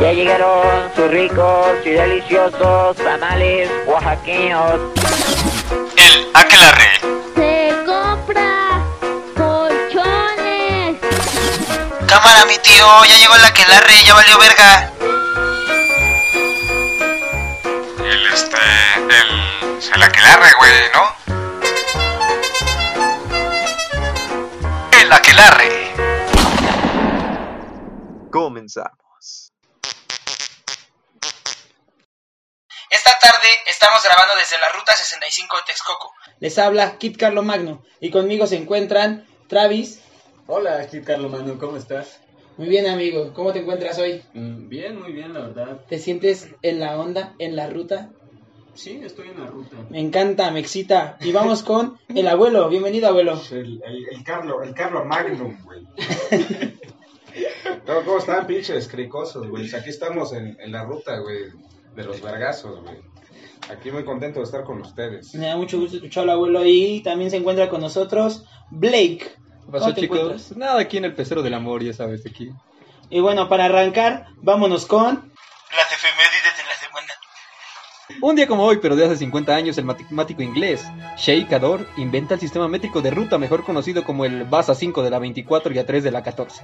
Ya llegaron sus ricos y deliciosos tamales oaxaqueños. El aquelarre. Se compra colchones. Cámara, mi tío, ya llegó el aquelarre, ya valió verga. El este. El. El aquelarre, güey, ¿no? El aquelarre. Comenzamos. Esta tarde estamos grabando desde la ruta 65 de Texcoco. Les habla Kit Carlo Magno y conmigo se encuentran Travis. Hola, Kit Carlo Manu, ¿cómo estás? Muy bien amigo, ¿cómo te encuentras hoy? Mm, Bien, muy bien, la verdad. ¿Te sientes en la onda, en la ruta? Sí, estoy en la ruta. Me encanta, me excita. Y vamos con el abuelo. Bienvenido abuelo. El, el, el Carlo, el Carlo Magnum, güey. ¿Cómo, cómo están, pinches cricosos, güey? Aquí estamos en, en la ruta, güey, de los vergazos, güey. Aquí muy contento de estar con ustedes. Me da mucho gusto escuchar al abuelo y también se encuentra con nosotros Blake. ¿Qué pasó, ¿Cómo te chicos? encuentras? Nada, aquí en el pecero del amor, ya sabes, aquí. Y bueno, para arrancar, vámonos con... Las efemérides de la semana. Un día como hoy, pero de hace 50 años, el matemático inglés Sheikh Ador inventa el sistema métrico de ruta, mejor conocido como el BASA 5 de la 24 y A3 de la 14.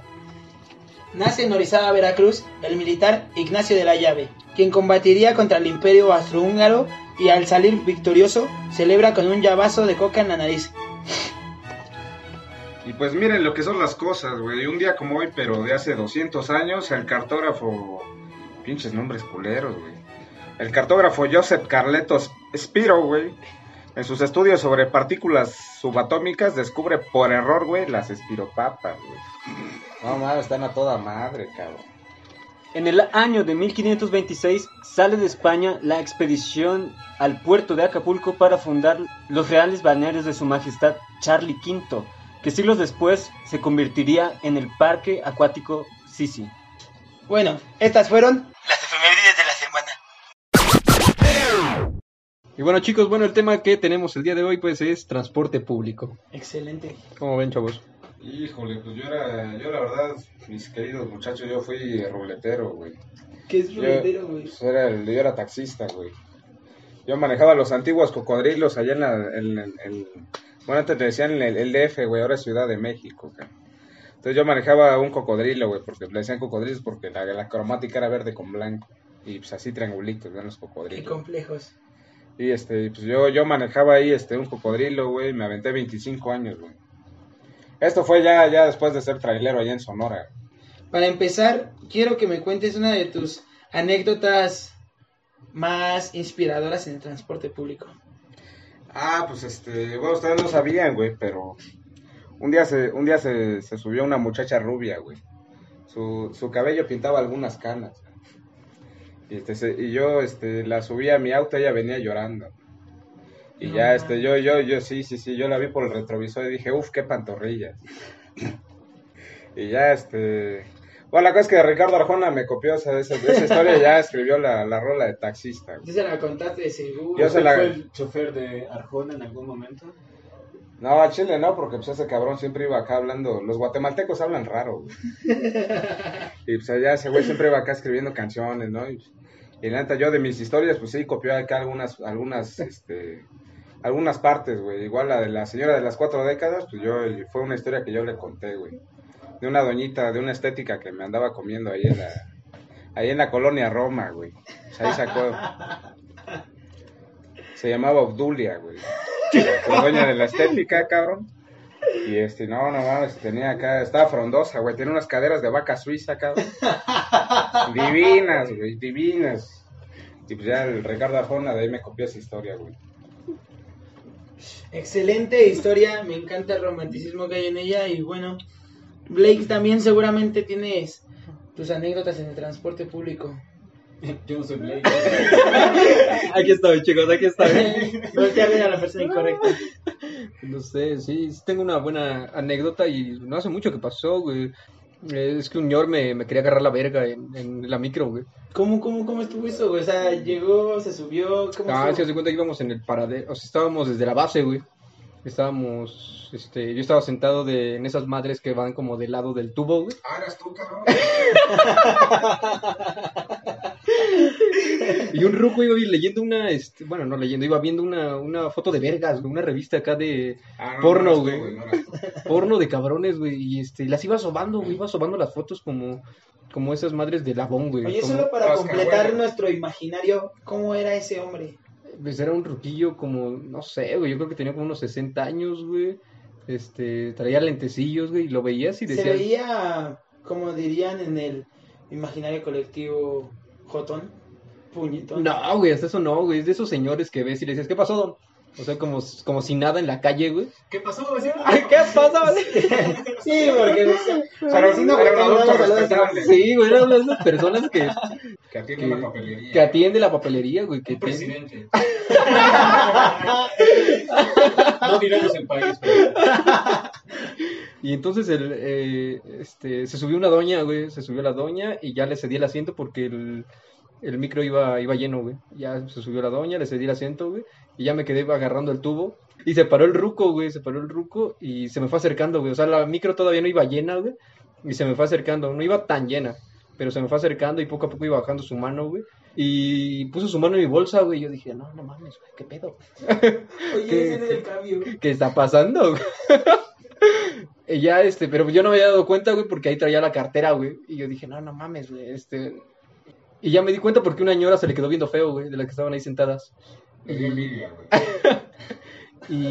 Nace en Orizaba, Veracruz, el militar Ignacio de la Llave, quien combatiría contra el imperio austrohúngaro y al salir victorioso, celebra con un llavazo de coca en la nariz. Y pues miren lo que son las cosas, güey. Un día como hoy, pero de hace 200 años, el cartógrafo... Pinches nombres culeros, güey. El cartógrafo Joseph Carletos Spiro, güey, en sus estudios sobre partículas subatómicas, descubre por error, güey, las espiropapas, güey. No mames, están a toda madre, cabrón. En el año de 1526 sale de España la expedición al puerto de Acapulco para fundar los reales balnearios de su majestad Charlie V, que siglos después se convertiría en el parque acuático Sisi. Bueno, estas fueron... Las efemérides de la semana. Y bueno, chicos, bueno, el tema que tenemos el día de hoy, pues, es transporte público. Excelente. ¿Cómo ven, chavos? Híjole, pues yo era, yo la verdad, mis queridos muchachos, yo fui ruletero, güey. ¿Qué es Yo, ruletero, güey? pues, era yo era taxista, güey. Yo manejaba los antiguos cocodrilos allá en la... en- en- en- bueno, antes te decían el, el DF, güey, ahora es Ciudad de México, cara. Entonces yo manejaba un cocodrilo, güey, porque le decían cocodrilos porque la, la cromática era verde con blanco. Y pues así triangulitos, ¿ven los Qué cocodrilos. complejos. Y este, pues yo, yo manejaba ahí este, un cocodrilo, güey, me aventé 25 años, güey. Esto fue ya, ya después de ser trailero allá en Sonora. Para empezar, quiero que me cuentes una de tus anécdotas más inspiradoras en el transporte público. Ah, pues este, bueno, ustedes no sabían, güey, pero un día se, un día se, se subió una muchacha rubia, güey. Su, su cabello pintaba algunas canas. Y, este, se- y yo este, la subí a mi auto, ella venía llorando. Y No ya, este, yo, yo, yo, sí, sí, sí, yo la vi por el retrovisor y dije, uff, qué pantorrillas. y ya, este, bueno, la cosa es que Ricardo Arjona me copió esa, esa, esa historia y ya escribió la, la rola de taxista. ¿Sí se la contaste de seguro? Yo se ¿Usted la- fue el chofer de Arjona en algún momento? No, a Chile no, porque pues ese cabrón siempre iba acá hablando. Los guatemaltecos hablan raro, güey. y pues allá ese güey siempre iba acá escribiendo canciones, ¿no? Y, y la neta, yo de mis historias, pues sí, copió acá algunas, algunas, este, algunas partes, güey. Igual la de la señora de las cuatro décadas, pues yo, fue una historia que yo le conté, güey. De una doñita, de una estética que me andaba comiendo ahí en la, ahí en la colonia Roma, güey. O sea, ahí sacó. Se llamaba Obdulia, güey. La dueña de la estética, cabrón. Y este, no, no mames, tenía acá, estaba frondosa, güey, tenía unas caderas de vaca suiza, cabrón. Divinas, güey, divinas. Y pues ya el Ricardo Arjona de ahí me copió esa historia, güey. Excelente historia, me encanta el romanticismo que hay en ella y bueno, Blake también seguramente tienes tus anécdotas en el transporte público. Yo no soy Blake. Aquí estoy, chicos, aquí estoy. Voltea a ver a la persona incorrecta. No sé, sí, tengo una buena anécdota y no hace mucho que pasó, güey. Es que un ñor me, me quería agarrar la verga en, en la micro, güey. ¿Cómo, cómo, cómo estuvo eso, güey? O sea, llegó, se subió, ¿cómo Ah, se hace cuenta que íbamos en el paradero, o sea, estábamos desde la base, güey. Estábamos, este, yo estaba sentado de, en esas madres que van como del lado del tubo, güey. Ah, eras tú, cabrón. Y un ruco iba leyendo una, este, bueno, no leyendo, iba viendo una, una foto de vergas, güey, una revista acá de Ah, no, Porno, no eras tú, güey. no porno de cabrones, güey, y este, y las iba sobando, güey, iba sobando las fotos como, como esas madres de labón, güey. Oye, como- solo para Oscar completar nuestro imaginario, ¿cómo era ese hombre? Pues era un ruquillo como, no sé, güey, yo creo que tenía como unos 60 años, güey. Este, traía lentecillos, güey, y lo veías y Se decías, veía, como dirían en el imaginario colectivo, jotón, puñetón. no, güey, hasta eso no, güey, es de esos señores que ves y le dices, ¿qué pasó, don? O sea, como, como si nada en la calle, güey. ¿Qué pasó, vecino? ¿qué pasa? Sí, porque o sea, vecino jotón, adulto respetable. Sí, güey, era de esas personas que, Que atiende Que- una papelería. que atiende la papelería, güey, que presidente. No diremos el país, pero Y entonces el, eh, este, se subió una doña, güey, se subió la doña y ya le cedí el asiento porque el, el micro iba, iba lleno, güey. Ya se subió la doña, le cedí el asiento, güey, y ya me quedé agarrando el tubo. Y se paró el ruco, güey, se paró el ruco y se me fue acercando, güey. O sea, la micro todavía no iba llena, güey, y se me fue acercando. No iba tan llena, pero se me fue acercando y poco a poco iba bajando su mano, güey. Y puso su mano en mi bolsa, güey. y Yo dije, no, no mames, güey, ¿qué pedo? Oye, ese es el cambio. ¿qué está pasando? güey? y ya, este, pero yo no me había dado cuenta, güey, porque ahí traía la cartera, güey. Y yo dije, no, no mames, güey, este... Y ya me di cuenta porque una ñora se le quedó viendo feo, güey, de las que estaban ahí sentadas. Me dio envidia, güey. Y,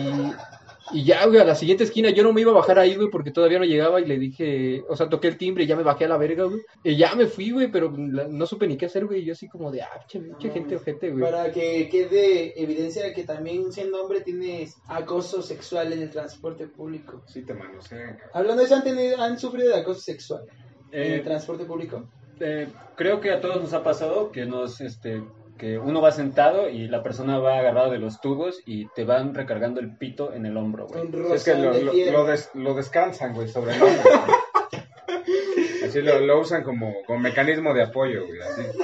y ya, güey, a la siguiente esquina yo no me iba a bajar ahí, güey, porque todavía no llegaba y le dije, o sea, toqué el timbre y ya me bajé a la verga, güey. Y ya me fui, güey, pero la- no supe ni qué hacer, güey. y Yo así como de, ah, che, che, gente ojete, güey. Para que quede evidencia de que también siendo hombre tienes acoso sexual en el transporte público. Sí te manosean, cabrón. Hablando de eso, ¿han, tenido, han sufrido de acoso sexual en Eh, el transporte público? Eh, creo que a todos nos ha pasado que nos este que uno va sentado y la persona va agarrado de los tubos y te van recargando el pito en el hombro, güey. Un Es que lo, de lo, des- lo descansan, güey, sobre el hombro. Así lo, lo usan como, como mecanismo de apoyo, güey. Así.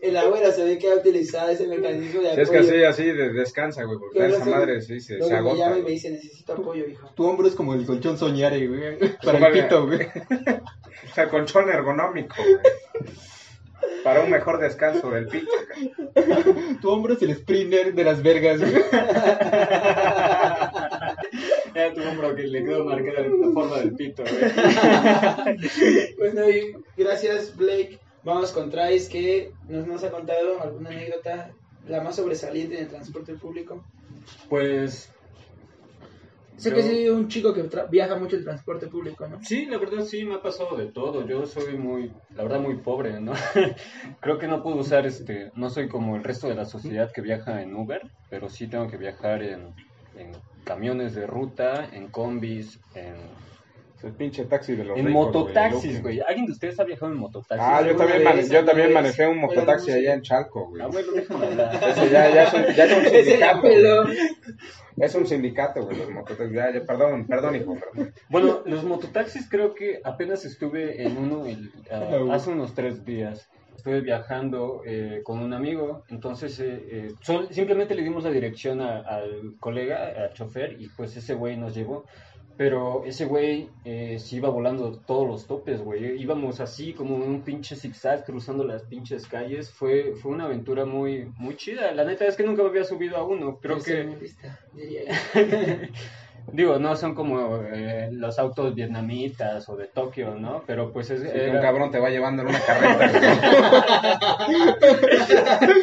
El abuelo se ve que ha utilizado ese mecanismo de apoyo. es que así, así de- descansa, güey, porque esa madre sí se, se me agota. llama y me güey. dice, necesito apoyo, hijo. Tu hombro es como el colchón soñare, güey, para Súper el pito, güey. O sea, colchón ergonómico, güey. Para un mejor descanso del pito, cabrón. Tu hombro es el sprinter de las vergas, güey. Era tu hombro que le quedó marcada la forma del pito, güey. Bueno, y gracias, Blake. Vamos con Trace, que nos, nos ha contado alguna anécdota, la más sobresaliente en el transporte público. Pues Sé Yo- que sí, un chico que viaja mucho el transporte público, ¿no? Sí, la verdad sí me ha pasado de todo. Yo soy muy, la verdad muy pobre, ¿no? Creo que no puedo usar este, no soy como el resto de la sociedad que viaja en Uber, pero sí tengo que viajar en, en camiones de ruta, en combis, en, Es el pinche taxi de los en ricos, mototaxis, güey. ¿Alguien de ustedes ha viajado en mototaxis? Ah, yo también, vez, yo también manejé un mototaxi Bueno, allá en Chalco, güey. Ah, bueno, déjame hablar. Ya, ya, es un, ya es un sindicato. Es un sindicato, güey, los mototaxis. Ya, ya, perdón, perdón, hijo, perdón. Bueno, los mototaxis creo que apenas estuve en uno el- ah, hace unos tres días. Estuve viajando eh, con un amigo, entonces eh, eh, sol- simplemente le dimos la dirección a- al colega, al chofer, y pues ese güey nos llevó. Pero ese güey eh, se iba volando todos los topes, güey. Íbamos así como en un pinche zigzag cruzando las pinches calles. Fue, fue una aventura muy, muy chida. La neta es que nunca me había subido a uno. Creo que... diría. Digo, no son como eh, los autos vietnamitas o de Tokio, ¿no? Pero pues es... Sí, que era- un cabrón te va llevando en una carreta.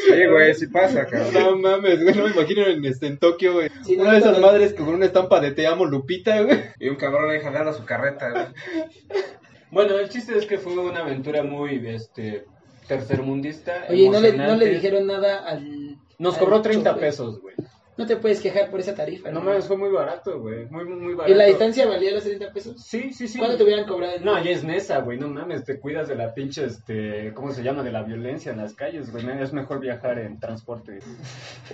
Sí, güey, sí pasa, cabrón. No mames, güey, no me imagino en, este, en Tokio, güey. Sí, no, una de esas no, madres con una estampa de te amo Lupita, güey. Y un cabrón ahí jalando su carreta, güey. Bueno, el chiste es que fue una aventura muy, este, tercermundista. Oye, ¿no le, no le dijeron nada al... Nos al cobró 30 chofer? pesos, güey. No te puedes quejar por esa tarifa. No ¿no? mames, fue muy barato, güey. Muy, muy, muy barato. ¿Y la distancia valía los 30 pesos? Sí, sí, sí. ¿Cuánto te hubieran cobrado? No, ya es Nesa, güey, no mames, te cuidas de la pinche, este, ¿cómo se llama? De la violencia en las calles, güey, es mejor viajar en transporte.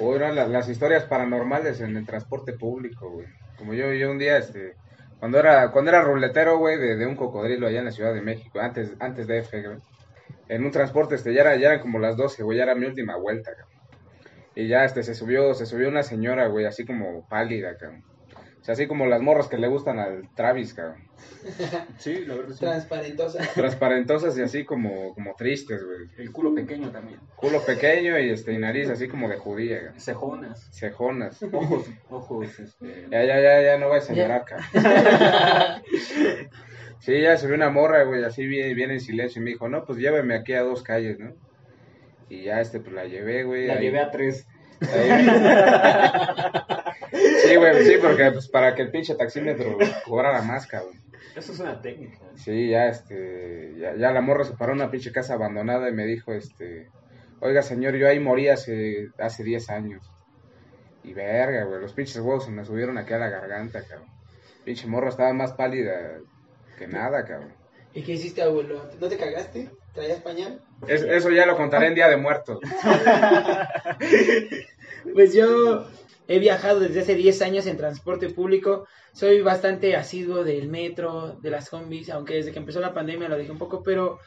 O eran la- las historias paranormales en el transporte público, güey. Como yo, yo un día, este, cuando era, cuando era ruletero, güey, de, de un cocodrilo allá en la Ciudad de México, antes, antes de F, güey. En un transporte, este, ya, era, ya eran como las 12, güey, ya era mi última vuelta, cabrón. Y ya, este, se subió, se subió una señora, güey, así como pálida, cabrón. sea, así como las morras que le gustan al Travis, cabrón. Sí, la verdad sí. Transparentosa. Transparentosas y así como, como tristes, güey. El culo pequeño también. Culo pequeño y este y nariz así como de judía, güey. Cejonas. Cejonas. Ojos, ojos, este. Ya, ya, ya, ya no voy a señalar, cabrón. Sí, ya se vio una morra, güey, así viene, viene en silencio y me dijo, no, pues lléveme aquí a dos calles, ¿no? Y ya, este, pues la llevé, güey. La ahí- llevé a tres. ahí- Sí, güey, sí, porque pues para que el pinche taxímetro cobrara más, cabrón. Eso es una técnica. Sí, ya, este, ya, ya la morra se paró en una pinche casa abandonada y me dijo, este, oiga, señor, yo ahí morí hace, hace 10 años. Y verga, güey, los pinches huevos se me subieron aquí a la garganta, cabrón. Pinche morra estaba más pálida que nada, cabrón. ¿Y qué hiciste, abuelo? ¿No te cagaste? ¿Traías pañal? Es- eso ya lo contaré en Día de Muertos. Pues yo he viajado desde hace 10 años en transporte público. Soy bastante asiduo del metro, de las combis, aunque desde que empezó la pandemia lo dejé un poco, pero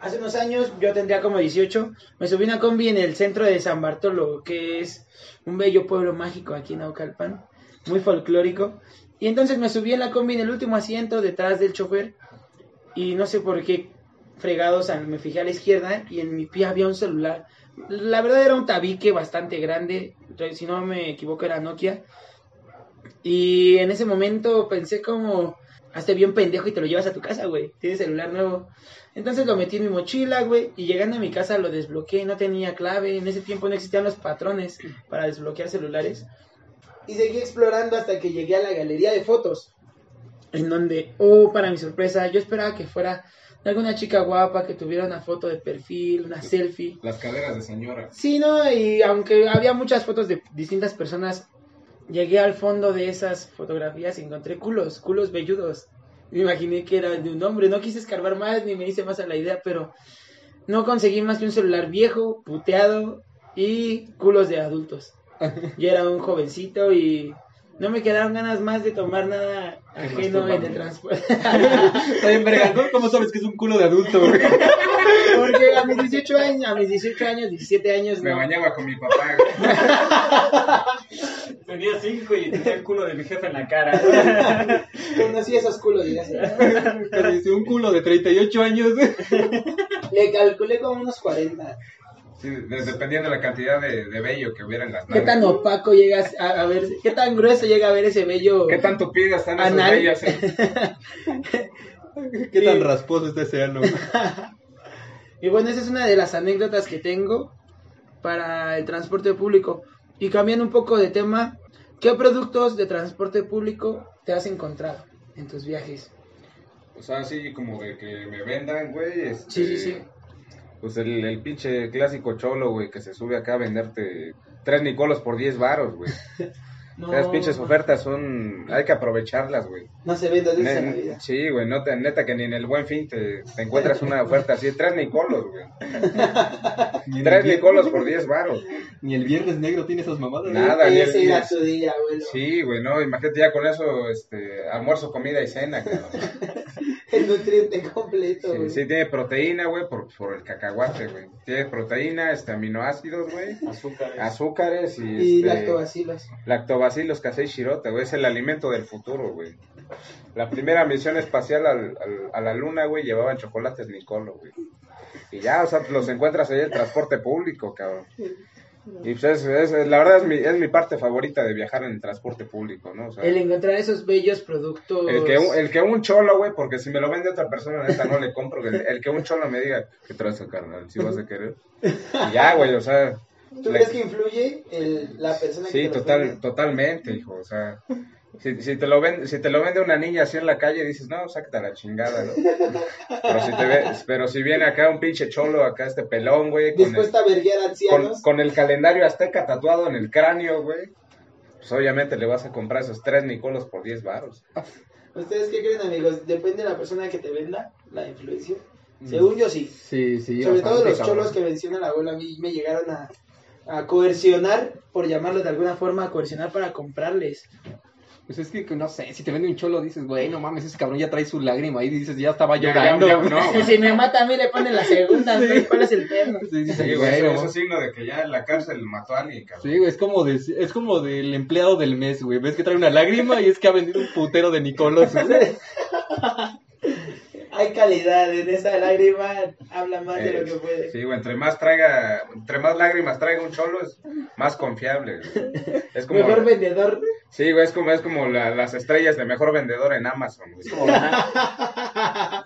hace unos años, yo tendría como 18, me subí a una combi en el centro de San Bartolo, que es un bello pueblo mágico aquí en Naucalpan, muy folclórico. Y entonces me subí en la combi en el último asiento detrás del chofer y no sé por qué fregados me fijé a la izquierda y en mi pie había un celular. La verdad era un tabique bastante grande, si no me equivoco era Nokia. Y en ese momento pensé como, hazte bien pendejo y te lo llevas a tu casa, güey. Tienes celular nuevo. Entonces lo metí en mi mochila, güey, y llegando a mi casa lo desbloqueé, no tenía clave. En ese tiempo no existían los patrones para desbloquear celulares. Y seguí explorando hasta que llegué a la galería de fotos. En donde, oh, para mi sorpresa, yo esperaba que fuera alguna chica guapa que tuviera una foto de perfil, una selfie. Las caderas de señora. Sí, no, y aunque había muchas fotos de distintas personas, llegué al fondo de esas fotografías y encontré culos, culos velludos. Me imaginé que era de un hombre, no quise escarbar más ni me hice más a la idea, pero no conseguí más que un celular viejo, puteado y culos de adultos. Yo era un jovencito y no me quedaron ganas más de tomar nada ajeno en el transporte. Está bien, verga, ¿no? ¿Cómo sabes que es un culo de adulto, güey? Porque a mis 18 años, a mis 18 años, 17 años, Me no. bañaba con mi papá. güey. Tenía cinco y tenía el culo de mi jefe en la cara. Conocí esos culos y ya sé. Pero dice, un culo de 38 años. Le calculé como unos 40. Sí, de- dependiendo de la cantidad de, de vello que hubiera en las ¿Qué tan opaco llegas a, a ver? ¿Qué tan grueso llega a ver ese vello? ¿Qué tan tupidas están esos Anal. vellos? eh? ¿Qué tan rasposo está ese ano? Y bueno, esa es una de las anécdotas que tengo para el transporte público. Y cambiando un poco de tema, ¿qué productos de transporte público te has encontrado en tus viajes? O sea, así como de que me vendan, güey. este, Sí, sí, sí. Pues el, el pinche clásico cholo, güey, que se sube acá a venderte tres Nicolos por 10 varos, güey. No, Esas pinches ofertas son... Hay que aprovecharlas, güey. No se ven dos veces Ne- en la vida. Sí, güey, no te, neta que ni en el buen fin te, te encuentras una oferta así. Tres Nicolos, güey. Tres Nicolos por 10 varos. Ni el viernes negro tiene esas mamadas. güey. Nada, el- Ese era día. Sí, güey, no, imagínate ya con eso, este, almuerzo, comida y cena, cabrón. El nutriente completo, güey. Sí, sí, tiene proteína, güey, por, por el cacahuate, güey. Tiene proteína, este, aminoácidos, güey, Azúcar. azúcares y, Y este, lactobacilos. lactobacilos casei shirota, güey, es el alimento del futuro, güey. La primera misión espacial al- al- a la luna, güey, llevaban chocolates Nicolo, güey. Y ya, o sea, los encuentras ahí en el transporte público, cabrón. Y pues es, es- la verdad es mi, es mi parte favorita de viajar en el transporte público, ¿no? O sea, El encontrar esos bellos productos. el que, un- el que un cholo, güey, porque si me lo vende otra persona, neta, no le compro. El, el que un cholo me diga, ¿qué traes, carnal? ¿Si vas a querer? Y ya, güey, o sea, ¿Tú crees que influye el, la persona que sí, te total, vende? totalmente, hijo, o sea, si, si te lo vende, si te lo vende una niña así en la calle, dices, no, sácate a la chingada, ¿no? Pero si, te ve, pero si viene acá un pinche cholo, acá este pelón, güey, con el, Dispuesta a verguiar con, ancianos. con el calendario azteca tatuado en el cráneo, güey, pues obviamente le vas a comprar esos tres Nicolos por 10 baros. ¿Ustedes qué creen, amigos? ¿Depende de la persona que te venda la influencia? Según yo, sí. Sí, sí. Sobre todo los cholos que menciona la abuela, a mí me llegaron a, a coercionar, por llamarlo de alguna forma, a coercionar para comprarles. Pues es que, no sé, si te vende un cholo, dices, güey, no mames, ese cabrón ya trae su lágrima ahí, dices, ya estaba Ya, llorando. ya, no, Y si me mata a mí le ponen la segunda, güey. ¿Cuál es el tema? Sí, Sí, güey, güey, eso, no es signo de que ya en la cárcel mató a alguien, cabrón. Sí, güey, es como, de, es como del empleado del mes, güey. Ves que trae una lágrima y es que ha vendido un putero de Nicolos. Hay calidad en esa lágrima, habla más de lo Eh, que puede. Sí, güey, entre más traiga, entre más lágrimas traiga un cholo es más confiable. güey. Es como, Mejor vendedor. sí, güey, es como, es como la- las estrellas de mejor vendedor en Amazon. güey.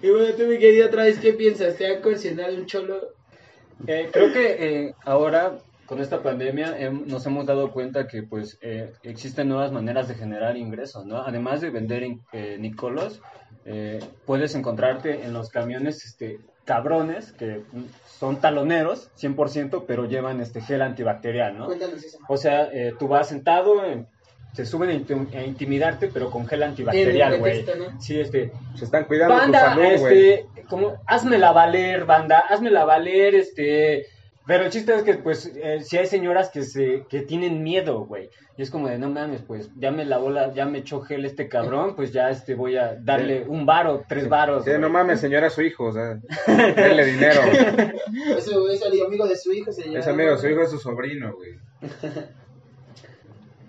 Y bueno, tú, mi querido, otra vez, ¿qué piensas? ¿Te ha coaccionado un cholo? Eh, creo que eh, ahora con esta pandemia hem- nos hemos dado cuenta que pues eh, existen nuevas maneras de generar ingresos, ¿no? Además de vender en- eh, Nicolos, eh, puedes encontrarte en los camiones este, cabrones que son taloneros 100%, pero llevan este gel antibacterial, ¿no? Cuéntanos eso. O sea, eh, tú vas sentado, eh, se suben a inti- a intimidarte, pero con gel antibacterial, güey. ¿no? Sí, este, Se están cuidando banda, tu salud, güey. este, como, házmela valer, banda, házmela valer, este, pero el chiste es que, pues, eh, si hay señoras que se, que tienen miedo, güey, y es como de, no mames, pues, ya me lavó la, ya me echó gel este cabrón, pues ya, este, voy a darle un varo, tres varos, Sí, no mames, señora, es su hijo, o sea, denle dinero. Es el amigo de su hijo, se llama. Es amigo, su hijo es su sobrino, güey.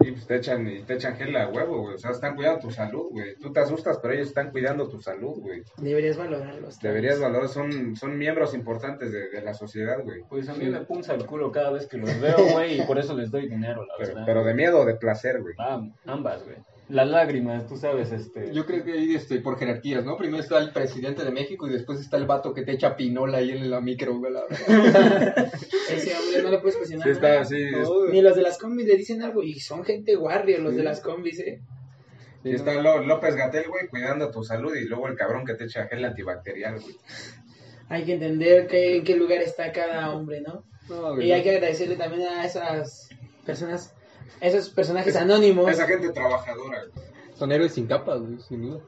Y pues te echan, y te echan gel a huevo, güey. O sea, están cuidando tu salud, güey. Tú te asustas, pero ellos están cuidando tu salud, güey. Deberías valorarlos. Deberías valorar, son, son miembros importantes de, de la sociedad, güey. Pues a mí me punza el culo cada vez que los veo, güey, y por eso les doy dinero, la Pero, verdad. pero de miedo o de placer, güey. Ah, ambas, güey. Las lágrimas, tú sabes, este... Yo creo que ahí este, por jerarquías, ¿no? Primero está el presidente de México y después está el vato que te echa pinola ahí en la micro, verdad. Ese hombre no le puedes cuestionar. Sí, está así. Ni los de las combis le dicen algo. Y son gente warrior los de las combis, ¿eh? Y está Lo- López Gatel, güey, cuidando tu salud. Y luego el cabrón que te echa gel antibacterial, güey. Hay que entender que, en qué lugar está cada hombre, ¿no? No, güey, Y hay no. que agradecerle también a esas personas, esos personajes anónimos. Esa gente trabajadora, güey. Son héroes sin capas, güey, sin duda.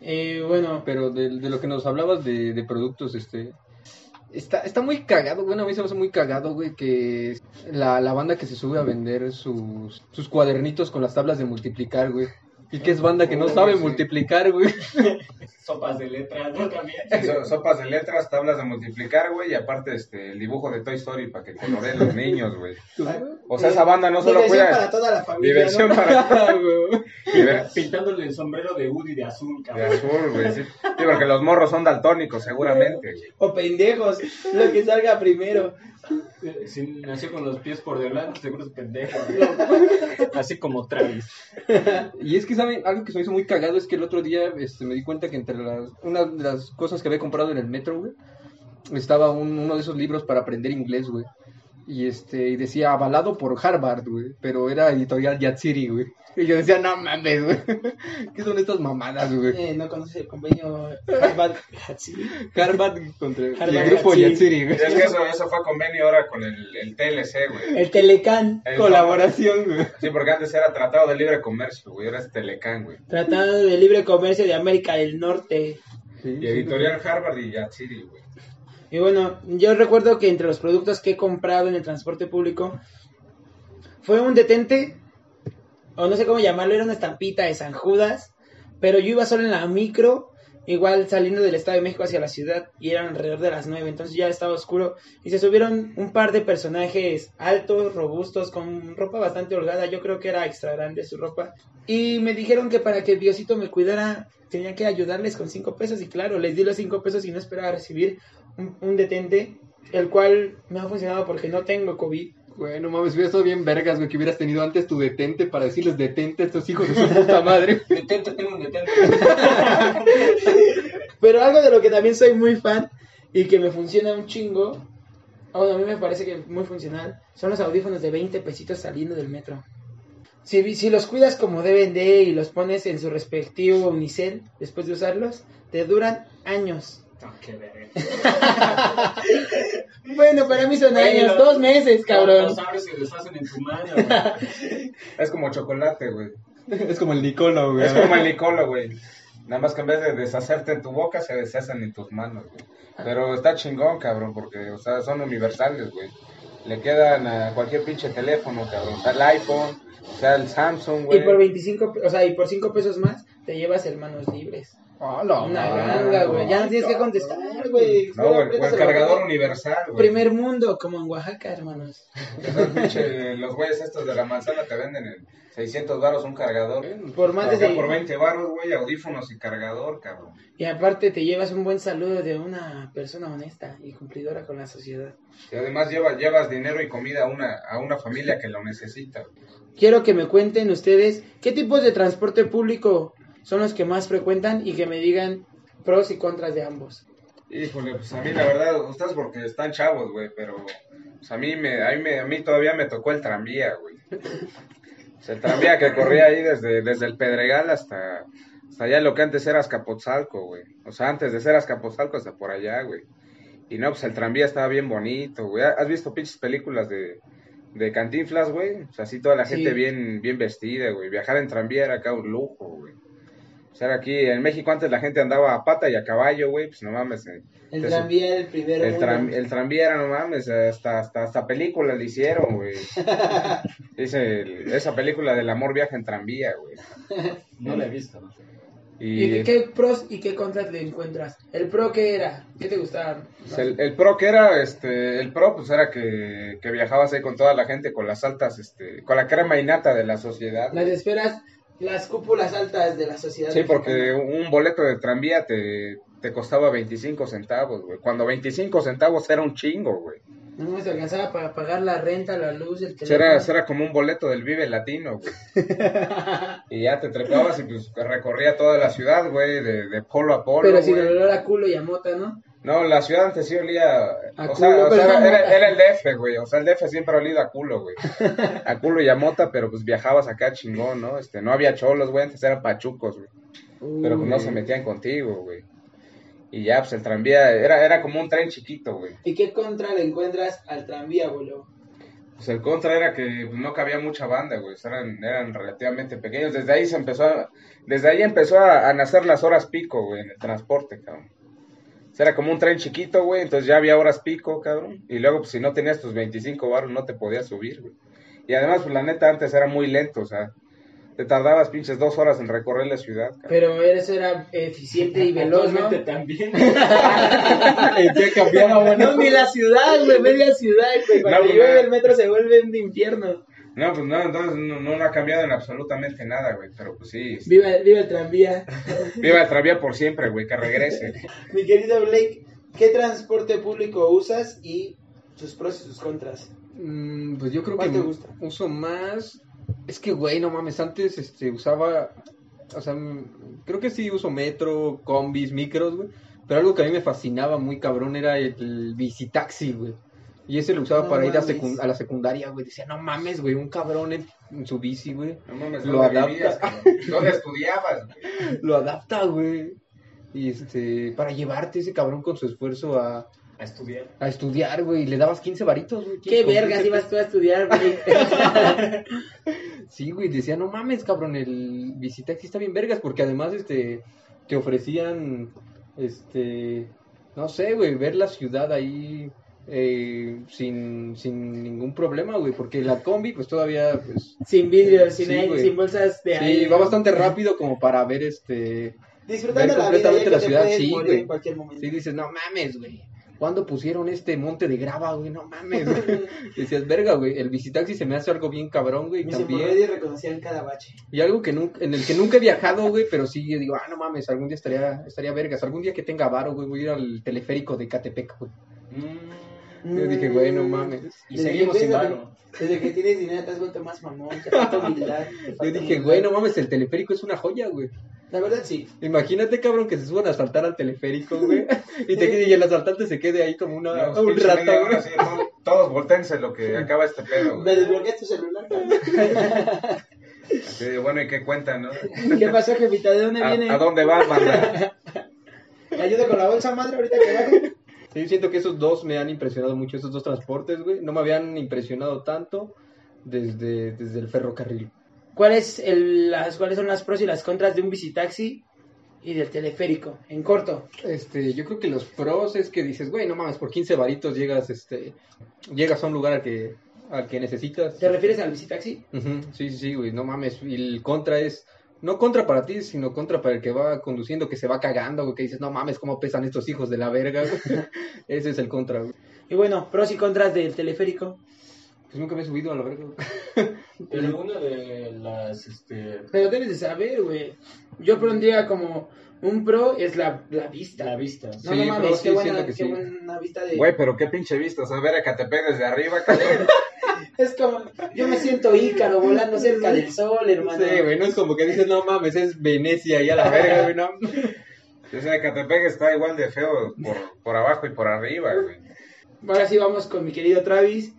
Eh, bueno, Pero de, de lo que nos hablabas de, de productos, este... Está, está muy cagado, bueno, a mí se me hace muy cagado, güey, que la, la banda que se sube a vender sus, sus cuadernitos con las tablas de multiplicar, güey. Y que es banda que no sabe sí. multiplicar, güey. Sopas de letras, ¿no? También. Sí, so- sopas de letras, tablas de multiplicar, güey. Y aparte, este, el dibujo de Toy Story para que coloreen los niños, güey. O sea, esa banda no solo diversión para cuida... toda la familia. Diversión ¿no? para... Güey. Diver- Pintándole el sombrero de Woody de azul, De cabrón. azul, güey, sí. Sí, porque los morros son daltónicos, seguramente. O pendejos, lo que salga primero. Eh, Si nació con los pies por delante, seguro es pendejo. güey. Así como Travis. Y es que, ¿saben? Algo que se me hizo muy cagado es que el otro día este, me di cuenta que entre las, una de las cosas que había comprado en el metro, güey, estaba un- uno de esos libros para aprender inglés, güey. Y este, y decía avalado por Harvard, güey, pero era editorial Yatsiri, güey. Y yo decía, no mames, güey. ¿Qué son estas mamadas, güey? Eh, no conoces el convenio Harvard Hatsiri? Harvard contra Harvard el grupo Yatsiri. Yatsiri, güey. Es que eso, eso fue convenio ahora con el, el TLC, güey. El Telecan, El- Colaboración, güey. Sí, porque antes era Tratado de Libre Comercio, güey. Ahora es Telecán, güey. Tratado de Libre Comercio de América del Norte. Sí, Y sí, Editorial Harvard y Yatsiri, güey. Y bueno, yo recuerdo que entre los productos que he comprado en el transporte público fue un detente, o no sé cómo llamarlo, era una estampita de San Judas, pero yo iba solo en la micro, igual saliendo del Estado de México hacia la ciudad, y eran alrededor de las 9, entonces ya estaba oscuro, y se subieron un par de personajes altos, robustos, con ropa bastante holgada, yo creo que era extra grande su ropa, y me dijeron que para que Diosito me cuidara tenía que ayudarles con 5 pesos, y claro, les di los 5 pesos y no esperaba recibir un, un detente, el cual me ha funcionado porque no tengo COVID. Güey, no mames, hubiera estado bien vergas, güey, que hubieras tenido antes tu detente para decirles detente a estos hijos de su puta madre. Detente, tengo un detente. Pero algo de lo que también soy muy fan y que me funciona un chingo, o a mí me parece que muy funcional, son los audífonos de 20 pesitos saliendo del metro. Si, si los cuidas como deben de y los pones en su respectivo unicel después de usarlos, te duran años. No, qué verga. Bueno, para mí son años, dos meses, cabrón. Los abres y deshacen en tu mano, güey. Es como chocolate, güey. Es como el Nicolo, güey. Es como el Nicolo, güey. Nada más que en vez de deshacerte en tu boca, se deshacen en tus manos, güey. Pero está chingón, cabrón, porque, o sea, son universales, güey. le quedan a cualquier pinche teléfono, cabrón. O sea, el iPhone, o sea, el Samsung, Y güey. por 25, pe- o sea, y por 5 pesos más te llevas hermanos libres. Ah, la Una ganga, güey. Ya no tienes que contestar, güey. No, güey, el cargador universal, güey. Primer mundo, como en Oaxaca, hermanos. Los güeyes estos de la manzana te venden en 600 baros un cargador. Por más de por 20 baros, güey, audífonos y cargador, cabrón. Y aparte te llevas un buen saludo de una persona honesta y cumplidora con la sociedad. Y además llevas, llevas dinero y comida a una, a una familia que lo necesita. Quiero que me cuenten ustedes qué tipos de transporte público son los que más frecuentan y que me digan pros y contras de ambos. Híjole, pues a mí la verdad, ustedes porque están chavos, güey, pero pues, a mí me, a mí me, a mí todavía me tocó el tranvía, güey. O sea, el tranvía que corría ahí desde, desde el Pedregal hasta, hasta allá lo que antes era Azcapotzalco, güey. O sea, antes de ser Azcapotzalco hasta por allá, güey. Y no, pues el tranvía estaba bien bonito, güey. ¿Has visto pinches películas de, de Cantinflas, güey? O sea, así toda la Sí. gente bien, bien vestida, güey. Viajar en tranvía era acá un lujo, güey. O sea, aquí en México antes la gente andaba a pata y a caballo, güey, pues no mames. eh, El Eso. tranvía el primero. el, tram- el tranvía era, no mames, hasta, hasta, hasta película le hicieron, güey. Dice, esa película del amor viaja en tranvía, güey. No la he visto. ¿no? ¿Y Y qué, qué pros y qué contras le encuentras? ¿El pro qué era? ¿Qué te gustaba? pues, el, el pro que era, este, el pro pues era que, que viajabas ahí con toda la gente, con las altas, este, con la crema innata de la sociedad. Las esferas, las cúpulas altas de la sociedad. Sí, porque un boleto de tranvía te, te costaba 25 centavos, güey. Cuando 25 centavos era un chingo, güey. No me alcanzaba para pagar la renta, la luz, el teléfono. Era, era como un boleto del Vive Latino, güey. y ya te trepabas y pues recorría toda la ciudad, güey, de, de polo a polo, Pero sin olor a culo y a mota, ¿no? No, la ciudad antes sí olía... A o sea, culo, o pero sea, no a era, el DF, güey. O sea, el DF siempre ha olido a culo, güey. A culo y a mota, pero pues viajabas acá chingón, ¿no? Este, no había cholos, güey. Antes eran pachucos, güey. Pero pues no se metían contigo, güey. Y ya, pues el tranvía era, era como un tren chiquito, güey. ¿Y qué contra le encuentras al tranvía, boludo? Pues el contra era que pues, no cabía mucha banda, güey. Eran, eran relativamente pequeños. Desde ahí se empezó a, desde ahí empezó a, a nacer las horas pico, güey, en el transporte, cabrón. Era como un tren chiquito, güey, entonces ya había horas pico, cabrón. Y luego, pues si no tenías tus 25 baros, no te podías subir, güey. Y además, pues la neta, antes era muy lento, o sea, te tardabas pinches dos horas en recorrer la ciudad, cabrón. Pero eso era eficiente y veloz, ¿no? También. ¿En qué cambiaba, güey? No, ni la ciudad, güey, media ciudad, güey. Cuando No, llueve el metro se vuelve un infierno. No, pues no, entonces no, no ha cambiado en absolutamente nada, güey. Pero pues sí, este, Viva, viva el tranvía. viva el tranvía por siempre, güey, que regrese. Mi querido Blake, ¿qué transporte público usas y sus pros y sus contras? Mm, pues yo creo ¿Cuál que te gusta? uso más. Es que, güey, no mames, antes este, usaba. O sea, mm, creo que sí uso metro, combis, micros, güey. Pero algo que a mí me fascinaba muy cabrón era el, el bicitaxi, güey. Y ese lo usaba No para ir a, la secundaria, güey. Decía, no mames, güey, un cabrón en, en su bici, güey. No mames, Lo ¿dónde adapta. ¿Dónde estudiabas, güey? Lo adapta, güey. Y este, para llevarte ese cabrón con su esfuerzo a, A estudiar. a estudiar, güey. Y le dabas 15 varitos, güey. ¿Qué vergas 15 ibas tú a estudiar, Blake? Sí, güey, decía, no mames, cabrón, el visitaxi está bien vergas, porque además, este, te ofrecían, este, no sé, güey, ver la ciudad ahí eh, sin, sin ningún problema, güey, porque la combi, pues todavía, pues, sin vidrio, sin, Sí, aire, güey. sin bolsas de sí, aire. va bastante rápido como para ver, este, Disfrutando ver la vida, completamente la ciudad, sí, güey. en cualquier momento. sí dices, no mames, güey. ¿Cuándo pusieron este monte de grava, güey? No mames, güey. Decías, verga, güey. El visitaxi se me hace algo bien cabrón, güey. Mis También. reconocían cada bache. Y algo que nunca, en el que nunca he viajado, güey, pero sí yo digo, ah, no mames, algún día estaría, estaría vergas, algún día que tenga varo, güey, voy a ir al teleférico de Catepec, güey. Yo dije, güey, no mames. Y Desde seguimos sin varo. Desde que tienes dinero te has vuelto más mamón, te falta humildad. te Yo dije, humildad. güey, no mames, el teleférico es una joya, güey. La verdad sí. Imagínate, cabrón, que se suban a saltar al teleférico, güey, y, te quede- y el asaltante se quede ahí como una, No, pues, un rato, güey. así, todo- todos voltense lo que acaba este pedo, Me güey. desbloqueas tu celular. cabrón. Así de, bueno, ¿y qué cuentan, no? ¿Qué pasó, jefita? ¿De dónde viene? ¿A, a dónde vas, banda? ¿Me ayuda con la bolsa madre ahorita que baje? Sí, siento que esos dos me han impresionado mucho, esos dos transportes, güey. No me habían impresionado tanto desde, desde el ferrocarril. ¿Cuál es el, las, ¿Cuáles son las pros y las contras de un visitaxi y del teleférico? En corto. Este, yo creo que los pros es que dices, güey, no mames, por 15 varitos llegas, este, llegas a un lugar al que, al que necesitas. ¿Te refieres al visitaxi? Ujú, Sí, sí, sí, güey, no mames. Y el contra es, no contra para ti, sino contra para el que va conduciendo, que se va cagando, güey, que dices, no mames, cómo pesan estos hijos de la verga, güey. Ese es el contra, güey. Y bueno, pros y contras del teleférico. Pues nunca me he subido a la verga. Pero una de las, este, Pero debes de saber, güey. Yo pondría como un pro es la, la vista. la vista. No, Sí, no mames, qué sí, buena, qué sí. buena vista de... Güey, pero qué pinche vista. O sea, ver a Catepec desde arriba, cabrón. Es como, yo me siento ícaro volando cerca del sol, hermano. Sí, güey, no es como que dices, no mames, es Venecia y a la verga, güey, no. O sea, Catepec está igual de feo por, por abajo y por arriba, güey. Ahora sí vamos con mi querido Travis.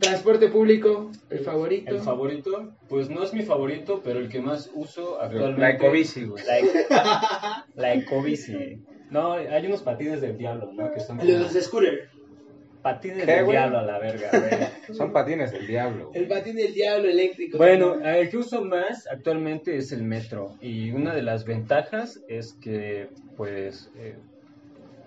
Transporte público, el favorito. El favorito, pues no es mi favorito, pero el que más uso actualmente. La ecobici, güey. La, eco- la ecobici. No, hay unos patines del diablo, ¿no? Que son como Los de scooter. Patines ¿Qué, del güey? diablo a la verga, güey. Son patines del diablo. güey. El patín del diablo eléctrico. Bueno, el que uso más actualmente es el metro. Y una de las ventajas es que, pues, eh,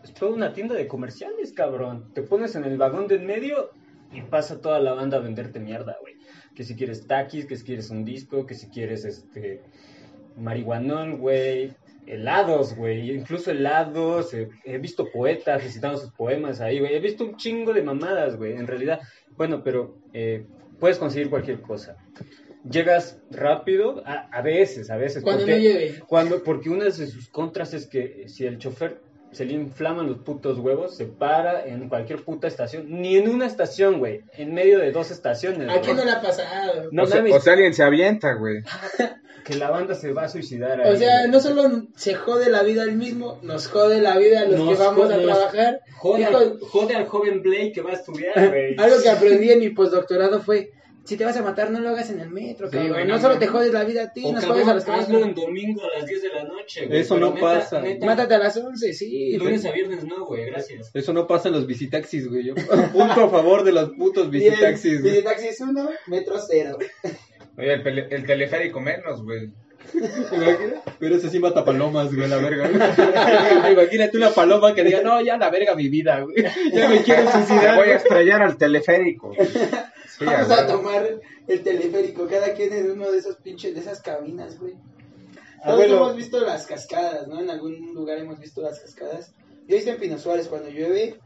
es toda una tienda de comerciales, cabrón. Te pones en el vagón de en medio y pasa toda la banda a venderte mierda, güey. Que si quieres taquis, que si quieres un disco, que si quieres, este, marihuanol, güey. Helados, güey. Incluso helados. eh, he visto poetas recitando sus poemas ahí, güey. He visto un chingo de mamadas, güey. En realidad, bueno, pero eh, puedes conseguir cualquier cosa. Llegas rápido, a, a veces, a veces. Cuando porque, no lleve. Cuando, porque una de sus contras es que si el chofer se le inflaman los putos huevos, se para en cualquier puta estación. Ni en una estación, güey. En medio de dos estaciones. ¿A quién no le ha pasado? No o, sea, o sea, alguien se avienta, güey. que la banda se va a suicidar. O ahí, sea, güey. no solo se jode la vida al mismo, nos jode la vida a los Nos que vamos a jode- trabajar. Jode, Hijo- al, jode al joven Blake que va a estudiar, güey. Algo que aprendí en mi postdoctorado fue, si te vas a matar, no lo hagas en el metro, Sí, cabrón. güey, no, no solo te jodes la vida a ti, nos jodes a los que vas hazlo en domingo a las 10 de la noche, güey. Eso no neta, pasa. neta, Mátate a las 11, sí. Lunes a viernes no, güey, gracias. Eso no pasa en los visitaxis, güey. Yo punto a favor de los putos visitaxis, güey. Visitaxis 1, metro 0. Oye, el, pele- el teleférico menos, güey. Pero ese sí mata palomas, güey, la verga. güey. Imagínate una paloma que diga, no, ya la verga mi vida, güey. Ya me quiero Me suicidar. voy a güey". estrellar al teleférico. güey. Sí, Vamos a tomar el teleférico, cada quien en uno de esos pinches, de esas cabinas, güey. Todos Abuelo. hemos visto las cascadas, ¿no? En algún lugar hemos visto las cascadas. Yo he visto en Pino Suárez cuando llueve,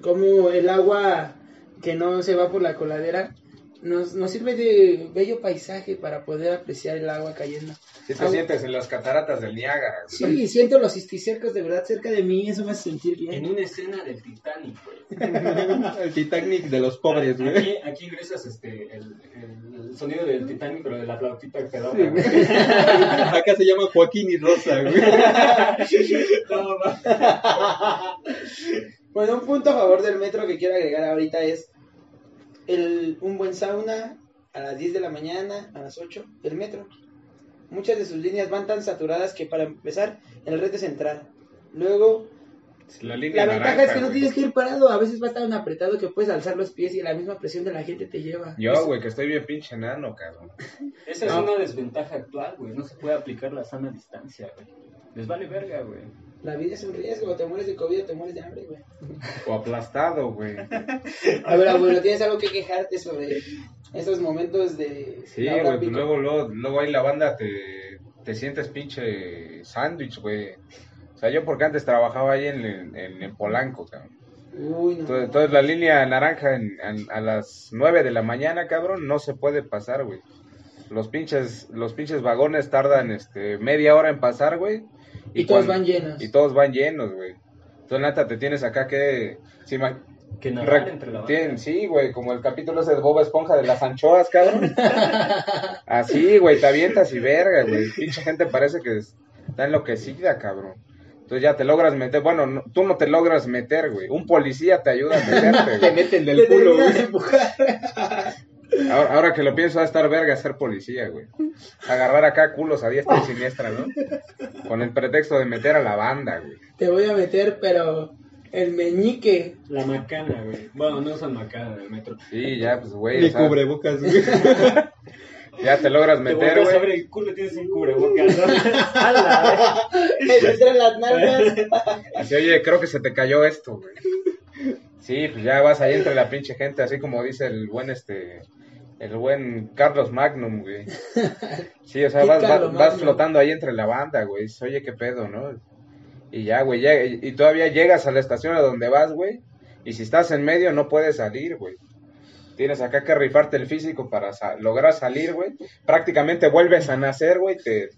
como el agua que no se va por la coladera nos, nos sirve de bello paisaje para poder apreciar el agua cayendo. Sí te sientes en las cataratas del Niágara. güey. Sí, siento los cisticercos de verdad cerca de mí, eso me hace sentir bien. En una escena del Titanic, güey. El Titanic de los pobres, güey. Aquí, aquí ingresas este, el, el sonido del Titanic, pero de la flautita que pedorra, Sí. Acá se llama Joaquín y Rosa, güey. No, Bueno, un punto a favor del metro que quiero agregar ahorita es el, un buen sauna a las 10 de la mañana, a las 8, el metro. Muchas de sus líneas van tan saturadas que para empezar el reto es entrar. Luego, La línea la ventaja es que no tienes que ir parado, a veces va a estar tan apretado que puedes alzar los pies y la misma presión de la gente te lleva. Yo, güey, que estoy bien pinche enano, cabrón. Esa es una desventaja actual, güey. No se puede aplicar la sana distancia, güey. Les vale verga, güey. La vida es un riesgo, te mueres de COVID o te mueres de hambre, güey. O aplastado, güey. A ver, abuelo, ¿tienes algo que quejarte sobre esos momentos de Sí, güey, pues luego, luego, luego ahí la banda te, te sientes pinche sándwich, güey. O sea, yo porque antes trabajaba ahí en, en, en Polanco, cabrón. Uy, no. Entonces, entonces la línea naranja en- en- a las 9 de la mañana, cabrón, no se puede pasar, güey. Los pinches, los pinches vagones tardan este media hora en pasar, güey. Y todos cuando- van llenos. Y todos van llenos, güey. Entonces, neta, te tienes acá que... sí, ma- Que nadar entre la sí, güey, como el capítulo ese de Bob Esponja de las anchoas, cabrón. Así, güey, te avientas y verga, güey. Pinche gente parece que está enloquecida, cabrón. Entonces ya te logras meter, bueno, no- tú no te logras meter, güey. Un policía te ayuda a meterte, Te meten Te del culo, güey. Ahora, ahora que lo pienso, va a estar verga ser policía, güey. Agarrar acá culos a diestra y siniestra, ¿no? Con el pretexto de meter a la banda, güey. Te voy a meter, pero el meñique. La macana, güey. Bueno, no usan macana en el metro. Sí, ya, pues, güey. Ni o sea, cubrebocas, güey. Ya te logras Te meter, a güey. el culo, tienes un cubrebocas. ¿no? Me entran las nalgas. Así, oye, creo que se te cayó esto, güey. Sí, pues ya vas ahí entre la pinche gente, así como dice el buen, este, el buen Carlos Magnum, güey. Sí, o sea, ¿Qué vas, flotando ahí entre la banda, güey. Oye, qué pedo, ¿no? Y ya, güey, ya- y y todavía llegas a la estación a donde vas, güey. Y si estás en medio, no puedes salir, güey. Tienes acá que rifarte el físico para sa- lograr salir, güey. Prácticamente vuelves a nacer, güey. Te,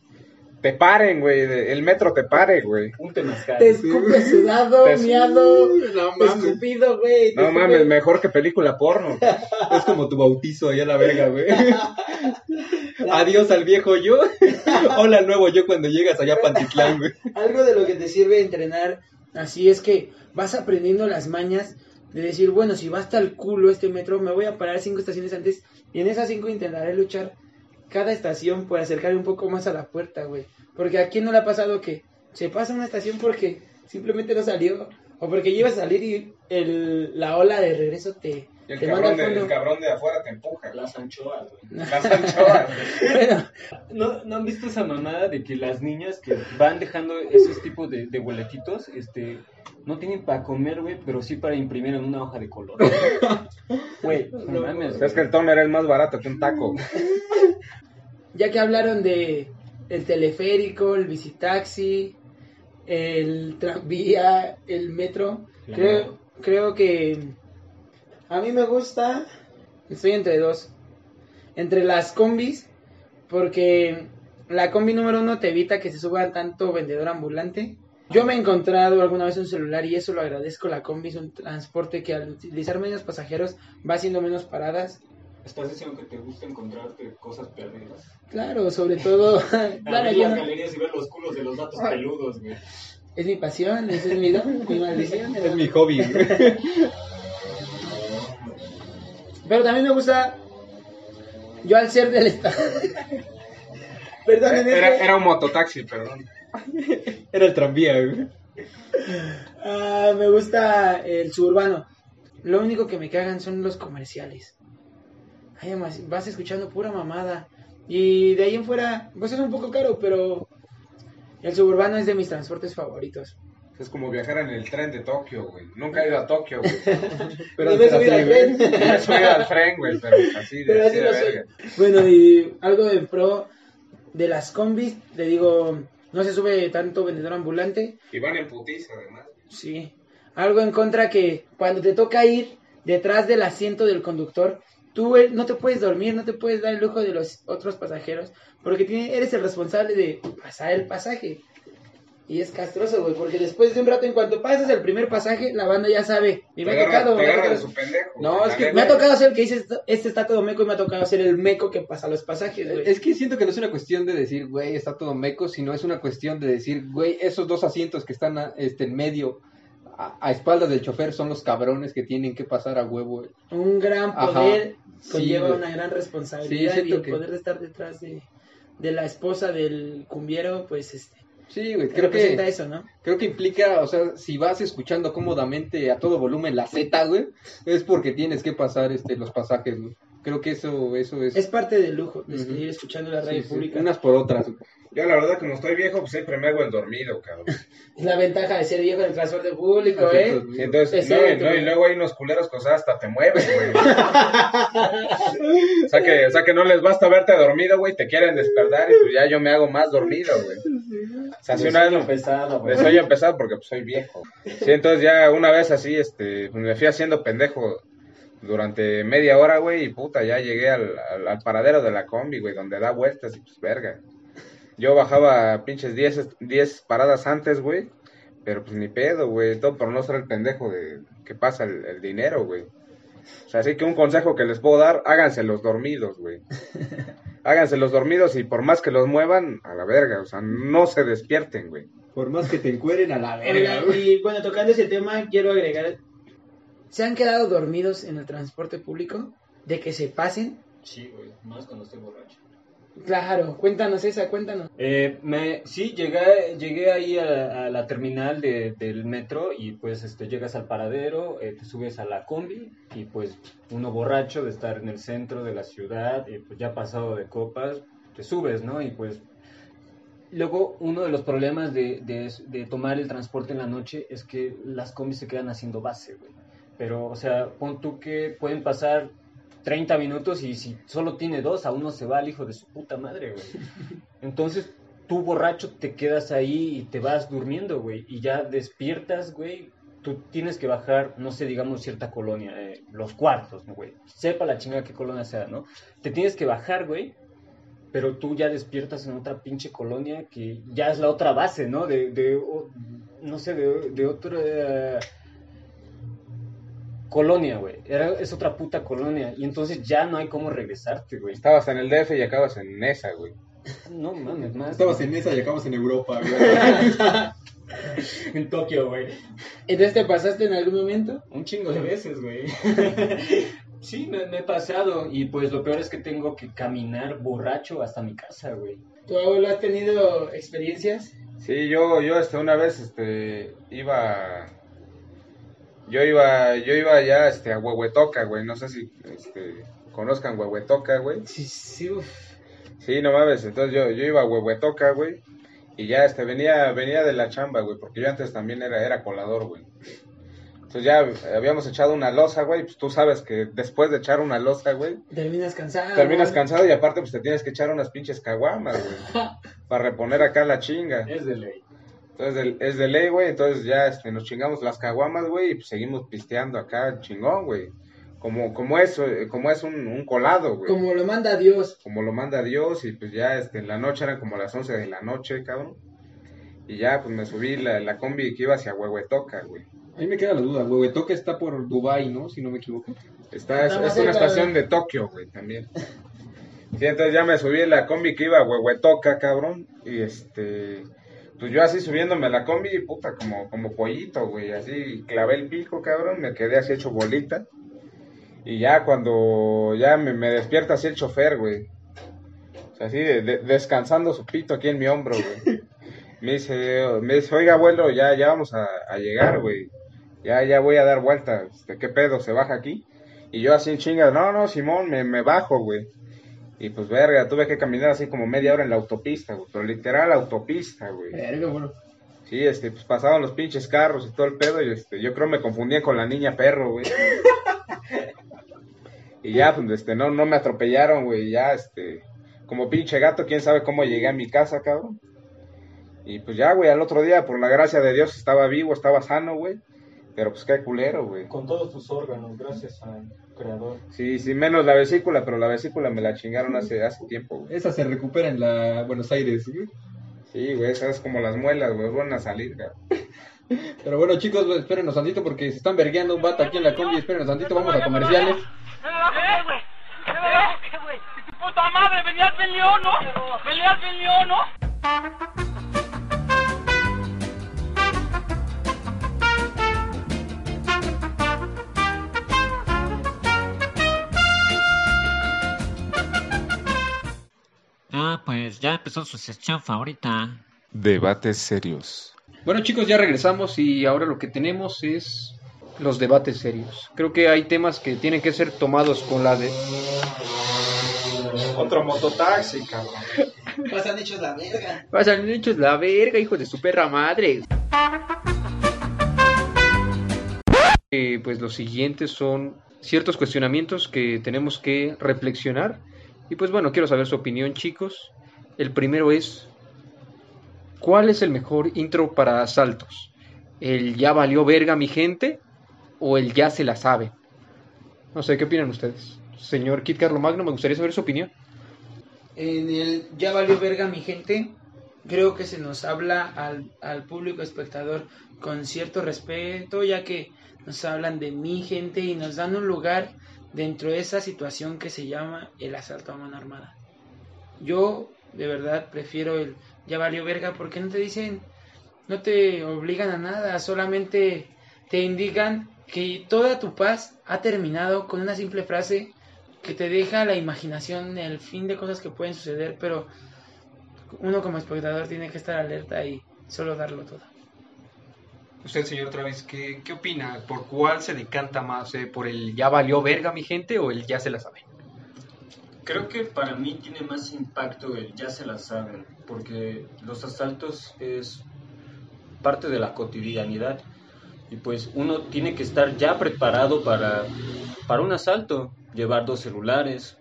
te paren, güey. El metro te pare, güey. Un temazcal. Te escupe sudado, Te- miado, No mames. escupido, güey. No escupe- mames, mejor que película porno. Es como tu bautizo allá a la verga, güey. Adiós al viejo yo. Hola al nuevo yo cuando llegas allá a Pantitlán, güey. Algo de lo que te sirve entrenar así es que vas aprendiendo las mañas de decir, bueno, si va hasta el culo este metro, me voy a parar cinco estaciones antes y en esas cinco intentaré luchar cada estación por acercarme un poco más a la puerta, güey. Porque a quién no le ha pasado que se pasa una estación porque simplemente no salió o porque llevas a salir y el, la ola de regreso te, Y el te manda cabrón, de, fondo. el cabrón de afuera te empuja. Las anchoas, güey. Las anchoas. güey. Bueno, ¿No, ¿No han visto esa mamada de que las niñas que van dejando esos tipos de, de boletitos, este, no tienen para comer, güey, pero sí para imprimir en una hoja de color? Güey, no mames. Es que el toner es más barato que un taco. ya que hablaron de el teleférico, el visitaxi, el tranvía, el metro, Claro. creo, creo que a mí me gusta, estoy entre dos, entre las combis, porque la combi número uno te evita que se suba tanto vendedor ambulante. Yo me he encontrado alguna vez un celular y eso lo agradezco. La combi es un transporte que al utilizar menos pasajeros va haciendo menos paradas. Estás diciendo que te gusta encontrarte cosas perdidas. Claro, sobre todo. claro, yo las galerías y ver los culos de los datos peludos, güey. Es mi pasión, ese es mi don, mi maldición. Es mi hobby, güey. Pero también me gusta, yo al ser del estado... Perdón, Era, este- era un mototaxi, perdón. Era el tranvía, güey. Ah, me gusta el suburbano. Lo único que me cagan son los comerciales. Ay, además, vas escuchando pura mamada. Y de ahí en fuera, pues es un poco caro, pero el suburbano es de mis transportes favoritos. Es como viajar en el tren de Tokio, güey. Nunca he ido a Tokio, güey. Pero Ni me así, al tren. Me he subido al tren, güey, pero así de, Pero así así de verga. Bueno, y algo en pro de las combis, le digo, no se sube tanto vendedor ambulante. Y van en putiza, además. Sí. Algo en contra que cuando te toca ir detrás del asiento del conductor, tú no te puedes dormir, no te puedes dar el lujo de los otros pasajeros, porque tiene- eres el responsable de pasar el pasaje. Y es castroso, güey, porque después de un rato, en cuanto pasas el primer pasaje, la banda ya sabe. Y me ha tocado, me ha agarra de tocado- su pendejo. No, es que me ha tocado ser el que dice, "Esto- este está todo meco, y me ha tocado ser el meco que pasa los pasajes, güey. Es que siento que no es una cuestión de decir, güey, está todo meco, sino es una cuestión de decir, güey, esos dos asientos que están este, en medio, a, a espaldas del chofer, son los cabrones que tienen que pasar a huevo. Un gran Ajá. poder Sí, conlleva una gran responsabilidad Sí, y el que- poder de estar detrás de, de la esposa del cumbiero, pues este, Sí, güey, creo que, eso, ¿no? creo que implica, o sea, si vas escuchando cómodamente a todo volumen la Z, güey, es porque tienes que pasar este, los pasajes, güey. Creo que eso, eso es... Es parte del lujo de seguir escuchando la radio sí, pública. unas por otras. güey. Yo, la verdad, como estoy viejo, pues siempre me hago el dormido, cabrón. Es la ventaja de ser viejo en el transporte público, Así ¿eh? es, entonces, Es no, no, y luego hay unos culeros sea, hasta te mueven, güey. o, sea que, o sea que no les basta verte dormido, güey, te quieren despertar y pues ya yo me hago más dormido, güey. O sea, si una vez güey. Voy a empezar porque pues, soy viejo. Sí, entonces ya una vez así, este, pues, me fui haciendo pendejo durante media hora, güey, y puta, ya llegué al, al, al paradero de la combi, güey, donde da vueltas y pues verga. Yo bajaba pinches 10 10 paradas antes, güey, pero pues ni pedo, güey, todo por no ser el pendejo de que pasa el, el dinero, güey. O sea, así que un consejo que les puedo dar, háganse los dormidos, güey. Háganse los dormidos y por más que los muevan, a la verga, o sea, no se despierten, güey. Por más que te encueren a la verga, güey. y bueno, tocando ese tema, quiero agregar, ¿se han quedado dormidos en el transporte público? ¿De que se pasen? Sí, güey, más cuando estoy borracho. Claro, cuéntanos esa, cuéntanos. Eh, me, sí, llegué, llegué ahí a, la terminal de- del metro y pues este, llegas al paradero, eh, te subes a la combi y pues uno borracho de estar en el centro de la ciudad, y pues ya pasado de copas, te subes, ¿no? Y pues luego uno de los problemas de, de, de tomar el transporte en la noche es que las combis se quedan haciendo base, güey. Pero, o sea, pon tú que pueden pasar 30 minutos y si solo tiene dos, a uno se va el hijo de su puta madre, güey. Entonces, tú borracho te quedas ahí y te vas durmiendo, güey. Y ya despiertas, güey. Tú tienes que bajar, no sé, digamos, cierta colonia, eh, los cuartos, ¿no, güey. Sepa la chingada qué colonia sea, ¿no? Te tienes que bajar, güey. Pero tú ya despiertas en otra pinche colonia que ya es la otra base, ¿no? De, de o- no sé, de, de otra colonia, güey. Era, es otra puta colonia. Y entonces ya no hay cómo regresarte, güey. Estabas en el DF y acabas en esa, güey. No mames, más. Estabas en esa y acabamos en Europa, güey. en Tokio, güey. Entonces, ¿te pasaste en algún momento? Un chingo de veces, güey. sí, me, me he pasado. Y pues lo peor es que tengo que caminar borracho hasta mi casa, güey. ¿Tu abuelo has tenido experiencias? Sí, yo, yo este, una vez este, iba. Yo iba, yo iba ya este, a Huehuetoca, güey. No sé si este, conozcan Huehuetoca, güey. Sí, sí, uf. Sí, no mames. Entonces yo, yo iba a Huehuetoca, güey. Y ya este, venía, venía de la chamba, güey. Porque yo antes también era, era colador, güey. Entonces ya habíamos echado una losa, güey. Pues tú sabes que después de echar una losa, güey, Terminas cansado. terminas güey. cansado y aparte pues te tienes que echar unas pinches caguamas, güey. para reponer acá la chinga. Es de ley. Entonces es de ley, güey. Entonces ya este, nos chingamos las caguamas, güey. Y pues seguimos pisteando acá, chingón, güey. Como, como es, eh, como es un, un colado, güey. Como lo manda Dios. Como lo manda Dios. Y pues ya este, en la noche eran como las 11 de la noche, cabrón. Y ya pues me subí la, la combi que iba hacia Huehuetoca, güey. A mí me queda la duda, Huehuetoca está por Dubai, ¿no? Si no me equivoco. Está, es, una estación de Tokio, güey, también. Sí, entonces ya me subí en la combi que iba a Huehuetoca, cabrón. Y este, pues yo así subiéndome a la combi, puta, como, como pollito, güey. Así clavé el pico, cabrón. Me quedé así hecho bolita. Y ya cuando ya me, me despierta así el chofer, güey. O sea, así de- de- descansando su pito aquí en mi hombro, güey. Me dice, me dice, oiga, abuelo, ya, ya vamos a, a llegar, güey. Ya, ya voy a dar vuelta. Este, ¿Qué pedo? ¿Se baja aquí? Y yo así en chingas, no, no, Simón, me, me bajo, güey. Y pues verga, tuve que caminar así como media hora en la autopista, güey. Pero literal autopista, güey. Verga, bueno. Sí, este, pues pasaban los pinches carros y todo el pedo. Y este, yo creo me confundía con la niña perro, güey. Y ya, pues, este, no, no me atropellaron, güey. Ya, este, como pinche gato, quién sabe cómo llegué a mi casa, cabrón. Y pues ya, güey, al otro día, por la gracia de Dios, estaba vivo, estaba sano, güey. Pero pues qué culero, güey. Con todos tus órganos, gracias al creador. Sí, sí, menos la vesícula, pero la vesícula me la chingaron hace, hace tiempo, güey. Esa se recupera en la Buenos Aires, güey. Sí, güey, esas es como las muelas, güey, van a salir, cabrón. Pero bueno, chicos, pues, espérenos tantito porque se están vergueando un vato aquí en la combi. Espérenos tantito, vamos a comerciales. ¿Qué, güey? ¿Qué güey? ¡Tu puta madre! ¡Venías del león, no! ¡Venías del león, no! Ah, pues ya empezó su sección favorita. Debates serios. Bueno, chicos, ya regresamos y ahora lo que tenemos es los debates serios. Creo que hay temas que tienen que ser tomados con la de... Otro mototaxi, cabrón. Pasan hechos la verga. Pasan hechos la verga, hijo de su perra madre. Eh, pues los siguientes son ciertos cuestionamientos que tenemos que reflexionar. Y pues bueno, quiero saber su opinión, chicos. El primero es, ¿cuál es el mejor intro para asaltos? ¿El ya valió verga mi gente o el ya se la sabe? No sé, ¿qué opinan ustedes? Señor Kit Carlo Magno, me gustaría saber su opinión. En el Ya valió verga mi gente, creo que se nos habla al, al público espectador con cierto respeto, ya que nos hablan de mi gente y nos dan un lugar dentro de esa situación que se llama el asalto a mano armada. Yo de verdad prefiero el ya valió verga porque no te dicen, no te obligan a nada, solamente te indican que toda tu paz ha terminado con una simple frase que te deja la imaginación, el fin de cosas que pueden suceder, pero uno como espectador tiene que estar alerta y solo darlo todo. Usted, señor Travis, ¿qué, qué opina? ¿Por cuál se decanta más? eh? ¿Por el ya valió verga mi gente o el ya se la sabe? Creo que para mí tiene más impacto el ya se la saben, porque los asaltos es parte de la cotidianidad y pues uno tiene que estar ya preparado para, para un asalto, llevar dos celulares,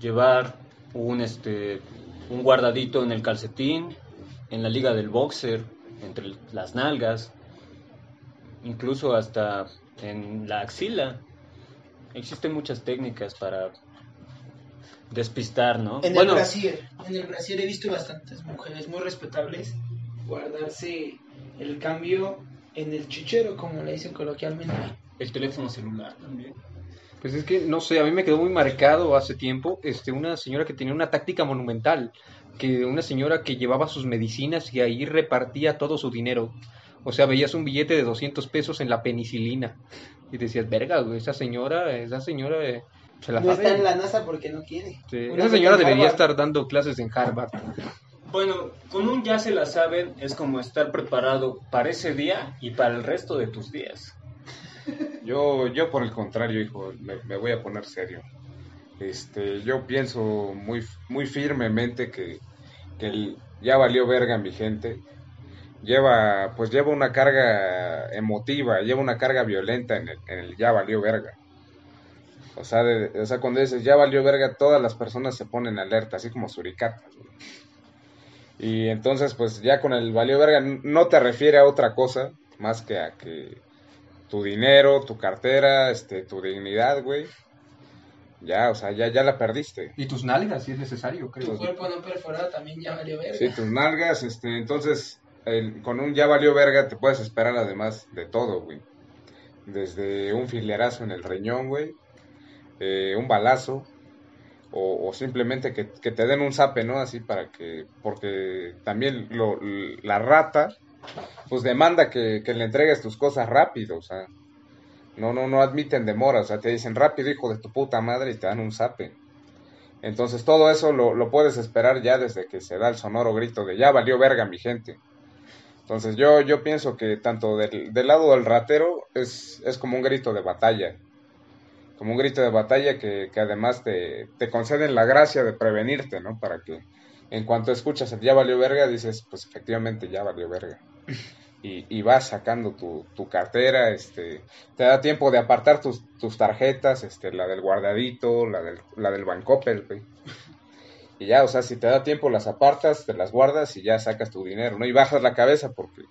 llevar un, este, un guardadito en el calcetín, en la liga del boxer, entre las nalgas, incluso hasta en la axila. Existen muchas técnicas para despistar, ¿no? En Bueno, el Brasil, en el Brasil he visto bastantes mujeres muy respetables guardarse el cambio en el chichero, como le dicen coloquialmente. el teléfono celular también. Pues es que, no sé, a mí me quedó muy marcado hace tiempo este, una señora que tenía una táctica monumental, que una señora que llevaba sus medicinas y ahí repartía todo su dinero. O sea, veías un billete de 200 pesos en la penicilina y decías, verga, güey, esa señora, esa señora eh, se la No sabe. está en la NASA porque no quiere. Sí, esa señora debería Harvard. estar dando clases en Harvard. Bueno, con un ya se la saben es como estar preparado para ese día y para el resto de tus días. Yo, yo por el contrario, hijo, me, me voy a poner serio. Este, yo pienso muy, muy firmemente que, que el- ya valió verga mi gente. Lleva, pues lleva una carga emotiva, lleva una carga violenta en el, en el ya valió verga. O sea, de- o sea, cuando dices ya valió verga, todas las personas se ponen alerta, así como suricatas. güey. Y entonces, pues ya con el valió verga, no te refiere a otra cosa más que a que tu dinero, tu cartera, este, tu dignidad, güey. Ya, o sea, ya, ya la perdiste. Y tus nalgas, si es necesario, creo. Tu cuerpo no perforado también ya valió verga. Sí, tus nalgas, este, entonces, con un ya valió verga te puedes esperar además de todo, güey. Desde un filerazo en el riñón, güey, eh, un balazo, o, simplemente que, te den un zape, ¿no? Así para que, porque también lo, la rata, pues demanda que, que le entregues tus cosas rápido, o sea, no, no, no admiten demora, o sea, te dicen rápido, hijo de tu puta madre, y te dan un zape. Entonces todo eso lo, lo puedes esperar ya desde que se da el sonoro grito de ya valió verga mi gente. Entonces yo, yo pienso que tanto del, del lado del ratero es, es como un grito de batalla. Como un grito de batalla que, que además te, te conceden la gracia de prevenirte, ¿no? Para que en cuanto escuchas el ya valió verga, dices, pues efectivamente ya valió verga. Y, y vas sacando tu, tu cartera, este, te da tiempo de apartar tus, tus tarjetas, este, la del guardadito, la del, la del Bancoppel, güey. Y ya, o sea, si te da tiempo las apartas, te las guardas y ya sacas tu dinero, ¿no? Y bajas la cabeza porque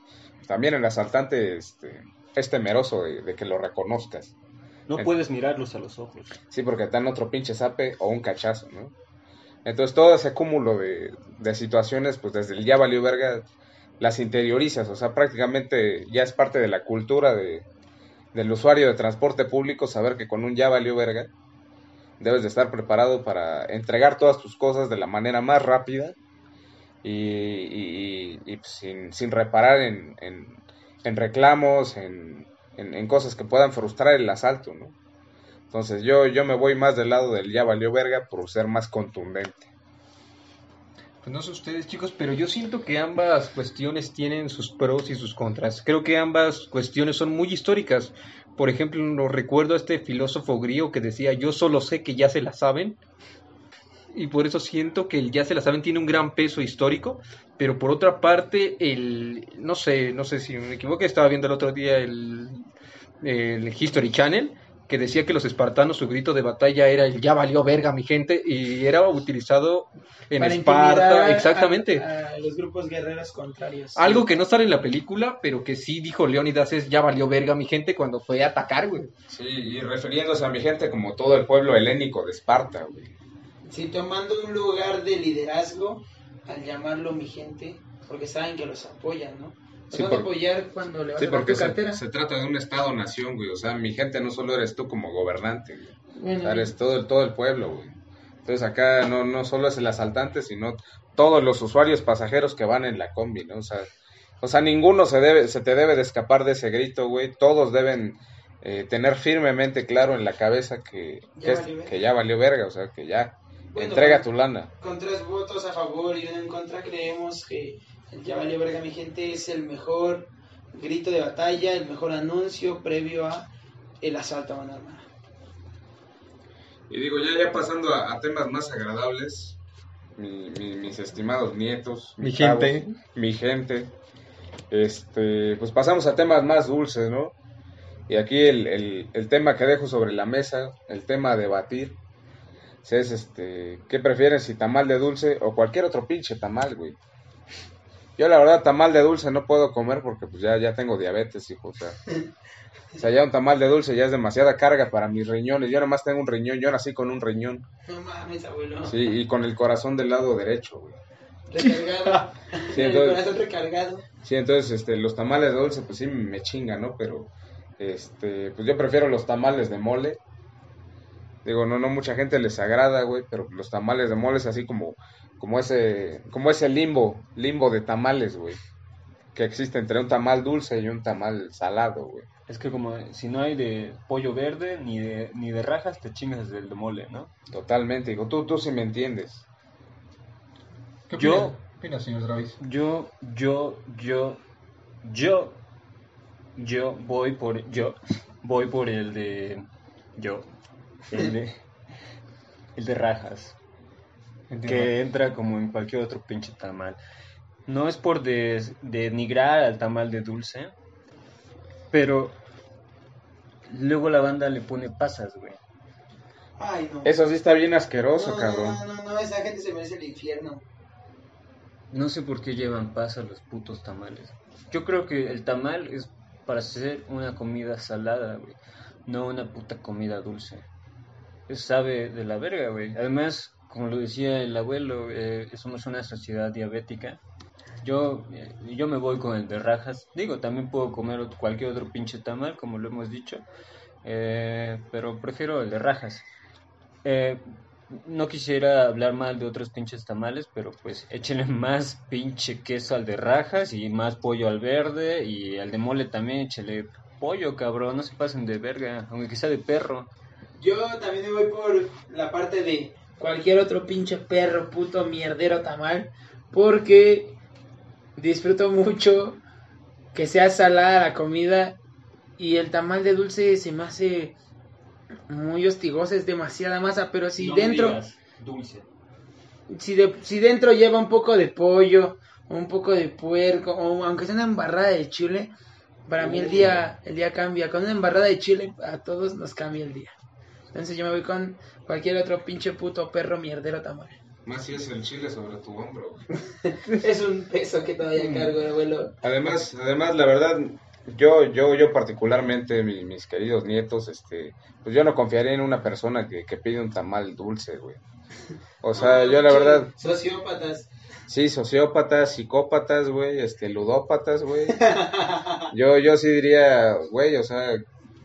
también el asaltante este, es temeroso de, de que lo reconozcas. No puedes mirarlos a los ojos. Sí, porque te dan otro pinche zape o un cachazo, ¿no? Entonces todo ese cúmulo de, de situaciones, pues desde el ya valió verga, las interiorizas, o sea, prácticamente ya es parte de la cultura de, del usuario de transporte público saber que con un ya valió verga debes de estar preparado para entregar todas tus cosas de la manera más rápida y, pues, sin, reparar en, reclamos, en, en- en cosas que puedan frustrar el asalto, ¿no? Entonces yo, yo me voy más del lado del ya valió verga por ser más contundente. Pues no sé ustedes, chicos, pero yo siento que ambas cuestiones tienen sus pros y sus contras. Creo que ambas cuestiones son muy históricas. Por ejemplo, lo recuerdo a este filósofo griego que decía, yo solo sé que ya se la saben. Y por eso siento que el ya se la saben tiene un gran peso histórico. Pero por otra parte, el, no sé, no sé si me equivoco, estaba viendo el otro día el, el History Channel que decía que los espartanos su grito de batalla era el ya valió verga mi gente y era utilizado en Para Esparta, exactamente. A, a los grupos guerreros contrarios. Algo que no sale en la película, pero que sí dijo Leónidas es ya valió verga mi gente cuando fue a atacar, güey. Sí, y refiriéndose a mi gente como todo el pueblo helénico de Esparta, güey. Sí, tomando un lugar de liderazgo al llamarlo mi gente, porque saben que los apoyan, ¿no? Sí, por- apoyar cuando le vas Sí, a porque tu se, cartera. se trata de un estado-nación, güey. O sea, mi gente no solo eres tú como gobernante, güey. Bueno, O sea, eres todo, el- todo el pueblo, güey. Entonces acá no, no solo es el asaltante, sino todos los usuarios pasajeros que van en la combi, ¿no? O sea, o sea ninguno se, debe, se te debe de escapar de ese grito, güey. Todos deben eh, tener firmemente claro en la cabeza que Ya que, es- valió que ya valió verga, o sea, que ya Bueno, entrega tu lana. Con tres votos a favor y uno en contra, creemos que el Ya valió verga mi gente es el mejor grito de batalla, el mejor anuncio previo a el asalto a mano armada. Y digo, ya, ya pasando a, a temas más agradables, mi- mi- mis estimados nietos, Mi gente. mi gente, este, pues pasamos a temas más dulces, ¿no? Y aquí el, el- el tema que dejo sobre la mesa, el tema a debatir, es este, ¿qué prefieren si tamal de dulce o cualquier otro pinche tamal, güey? Yo la verdad tamal de dulce no puedo comer porque pues ya, ya tengo diabetes, hijo, o sea, o sea, ya un tamal de dulce ya es demasiada carga para mis riñones, yo nomás tengo un riñón, yo nací con un riñón, No mames, abuelo. sí, y con el corazón del lado derecho, güey. Recargado. Sí, el entonces- corazón recargado. Sí, entonces este, los tamales de dulce, pues sí me chingan, ¿no? Pero, este, pues yo prefiero los tamales de mole. Digo, no, no mucha gente les agrada, güey, pero los tamales de mole es así como, como ese, como ese limbo, limbo de tamales, güey, que existe entre un tamal dulce y un tamal salado, güey. Es que como si no hay de pollo verde ni de, ni de rajas, te chingas del de mole, ¿no? Totalmente, digo, tú, tú sí me entiendes. ¿Qué Yo- opina, ¿Qué opina, señor Travis? Yo, yo, yo, yo, yo voy por, yo, voy por el de, yo, el de, el de rajas, Entiendo. que entra como en cualquier otro pinche tamal. No es por des- denigrar al tamal de dulce, pero luego la banda le pone pasas, güey. Ay, no. Eso sí está bien asqueroso, no, cabrón. No, no, no, esa gente se merece el infierno. No sé por qué llevan pasas los putos tamales. Yo creo que el tamal es para hacer una comida salada, güey. No una puta comida dulce. Es sabe de la verga, güey. Además, como lo decía el abuelo, eh, somos una sociedad diabética. Yo, eh, yo me voy con el de rajas. Digo, también puedo comer cualquier otro pinche tamal, como lo hemos dicho. Eh, pero prefiero el de rajas. Eh, no quisiera hablar mal de otros pinches tamales, pero pues échenle más pinche queso al de rajas y más pollo al verde y al de mole también échele pollo, cabrón, no se pasen de verga, aunque sea de perro. Yo también me voy por la parte de cualquier otro pinche perro, puto, mierdero, tamal. Porque disfruto mucho que sea salada la comida. Y el tamal de dulce se me hace muy hostigoso, es demasiada masa. Pero si No dentro, digas dulce. si, de- si dentro lleva un poco de pollo, un poco de puerco, o aunque sea una embarrada de chile, para mí el día, el día cambia. Con una embarrada de chile a todos nos cambia el día. Entonces yo me voy con cualquier otro pinche puto perro mierdero tamal. Más si es el chile sobre tu hombro, es un peso que todavía cargo, abuelo. Además, además, la verdad, yo, yo, yo particularmente, mi- mis queridos nietos, este, pues yo no confiaría en una persona que, que pide un tamal dulce, güey. O sea, yo la verdad, Sociópatas. sí, sociópatas, psicópatas, güey, este, ludópatas, güey. Yo, yo sí diría, güey, o sea,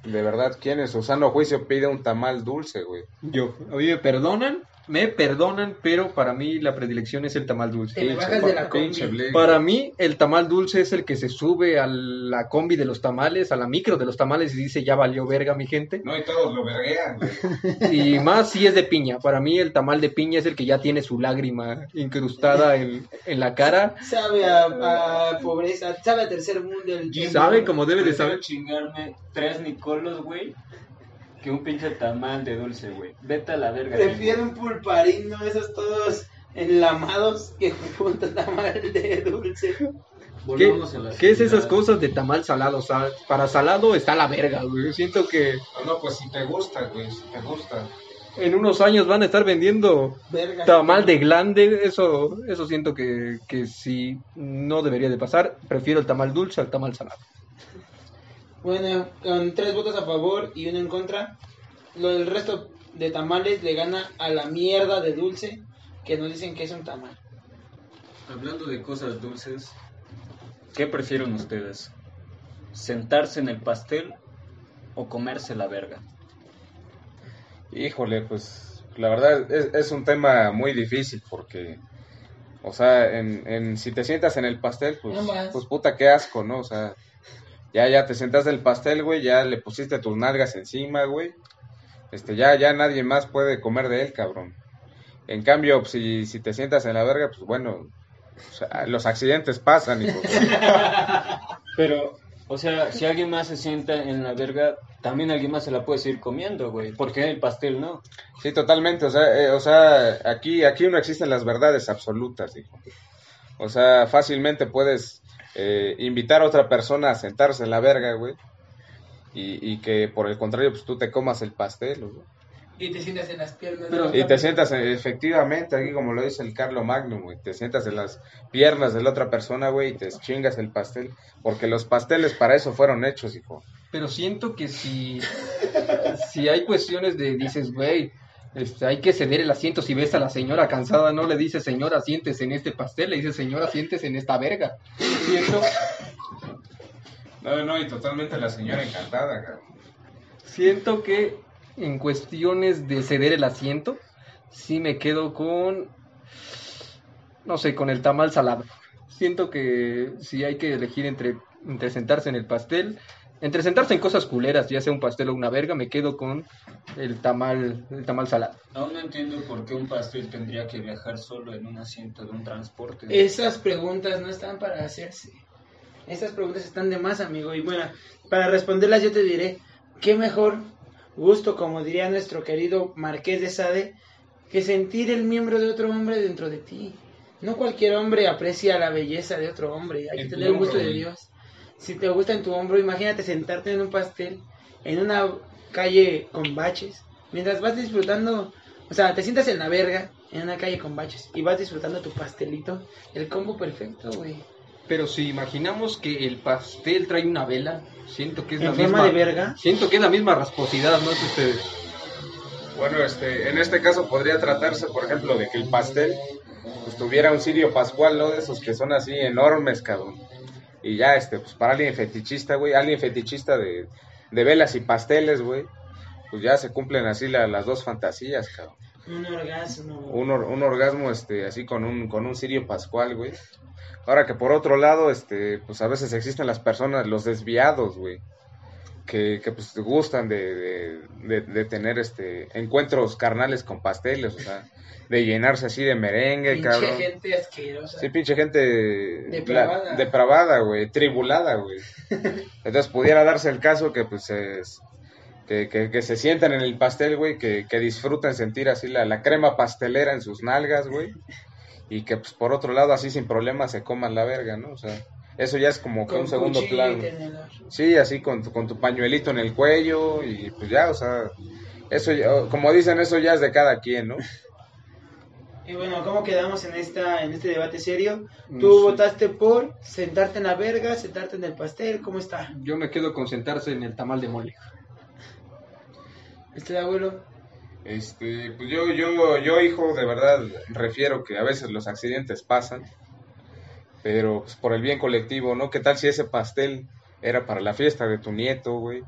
de verdad, ¿quién en su sano juicio pide un tamal dulce, güey? Yo, me perdonan, me perdonan, pero para mí la predilección es el tamal dulce. Te me bajas de la combi. Pinche Blake. Para mí, el tamal dulce es el que se sube a la combi de los tamales, a la micro de los tamales y dice, ya valió verga mi gente. No, y todos lo verguean, güey. Y más si es de piña. Para mí, el tamal de piña es el que ya tiene su lágrima incrustada en, en la cara. Sabe a, a pobreza, sabe a tercer mundo. El sabe como debe de saber. chingarme tres Nicolos, güey, que un pinche tamal de dulce, güey. Vete a la verga. Prefiero un pulparino, esos todos enlamados, que un puto tamal de dulce. ¿Qué, Volvamos a la qué es esas cosas de tamal salado? O sea, para salado está la verga, güey. Yo siento que No, pues si te gusta, güey, si te gusta. en unos años van a estar vendiendo Verga. tamal de glande. Eso, eso siento que, que sí no debería de pasar. Prefiero el tamal dulce al tamal salado. Bueno, con tres votos a favor y uno en contra, lo del resto de tamales le gana a la mierda de dulce que nos dicen que es un tamal. Hablando de cosas dulces, ¿qué prefieren ustedes? ¿Sentarse en el pastel o comerse la verga? Híjole, pues la verdad es, es un tema muy difícil porque, o sea, en, en- si te sientas en el pastel, pues, pues puta, qué asco, ¿no? O sea, Ya, ya te sentaste el pastel, güey, ya le pusiste tus nalgas encima, güey. Este, ya, ya nadie más puede comer de él, cabrón. En cambio, si, si te sientas en la verga, pues bueno, o sea, los accidentes pasan, hijo. Pero, o sea, si alguien más se sienta en la verga, también alguien más se la puede seguir comiendo, güey. ¿Por qué el pastel no? Sí, totalmente. O sea, eh, o sea aquí, aquí no existen las verdades absolutas, hijo. O sea, fácilmente puedes eh, invitar a otra persona a sentarse en la verga, güey. Y, y que por el contrario, pues tú te comas el pastel, güey. Y te sientas en las piernas. Pero- de la Y te sientas, efectivamente, aquí como lo dice el Carlo Magnum, güey, te sientas en las piernas de la otra persona, güey, y te chingas el pastel, porque los pasteles para eso fueron hechos, hijo. Pero siento que si, si hay cuestiones de, dices, güey, este, hay que ceder el asiento. Si ves a la señora cansada, no le dices, señora, siéntese en este pastel, le dices, señora, siéntese en esta verga. Siento, No, no, y totalmente la señora encantada, siento que en cuestiones de ceder el asiento, sí me quedo con, no sé, con el tamal salado. Siento que si hay que elegir entre, entre sentarse en el pastel, entre sentarse en cosas culeras, ya sea un pastel o una verga, me quedo con el tamal, el tamal salado. Aún no entiendo por qué un pastel tendría que viajar solo en un asiento de un transporte. Esas preguntas no están para hacerse. Esas preguntas están de más, amigo. Y bueno, para responderlas yo te diré, qué mejor gusto, como diría nuestro querido Marqués de Sade, que sentir el miembro de otro hombre dentro de ti. No cualquier hombre aprecia la belleza de otro hombre, hay que tener el gusto de. Dios. Si te gusta en tu hombro, imagínate sentarte en un pastel, en una calle con baches, mientras vas disfrutando, o sea, te sientas en la verga, en una calle con baches, y vas disfrutando tu pastelito, el combo perfecto, güey. Pero si imaginamos que el pastel trae una vela, siento que es ¿En la misma. de verga? Siento que es la misma rasposidad, ¿no? ustedes. Bueno, este, en este caso podría tratarse, por ejemplo, de que el pastel pues, tuviera un cirio pascual, ¿no? De esos que son así enormes, cabrón. Y ya, este, pues para alguien fetichista, güey, alguien fetichista de, de velas y pasteles, güey, pues ya se cumplen así la- las dos fantasías, cabrón. Un orgasmo. Un, or- un orgasmo, este, así con un, con un cirio pascual, güey. Ahora que por otro lado, este, pues a veces existen las personas, los desviados, güey, que, que pues gustan de, de, de- de tener este encuentros carnales con pasteles, o sea, de llenarse así de merengue, Pinche cabrón. gente asquerosa. Sí, pinche gente Depravada. la- depravada, güey, tribulada, güey. Entonces pudiera darse el caso que pues es, que, que, que se sientan en el pastel, güey, que, que disfruten sentir así la, la crema pastelera en sus nalgas, güey. Y que pues por otro lado así sin problema se coman la verga, ¿no? O sea, eso ya es como que Con un segundo plano. Sí, así con tu, con tu pañuelito en el cuello y pues ya, o sea, eso ya- como dicen, eso ya es de cada quien, ¿no? Y bueno, ¿cómo quedamos en esta en este debate serio? No ¿Tú sé. votaste por sentarte en la verga, sentarte en el pastel? ¿Cómo está? Yo me quedo con sentarse en el tamal de mole. ¿Este abuelo? Este, pues yo, yo, yo, hijo, de verdad, refiero que a veces los accidentes pasan, pero pues, por el bien colectivo, ¿no? ¿Qué tal si ese pastel era para la fiesta de tu nieto, güey?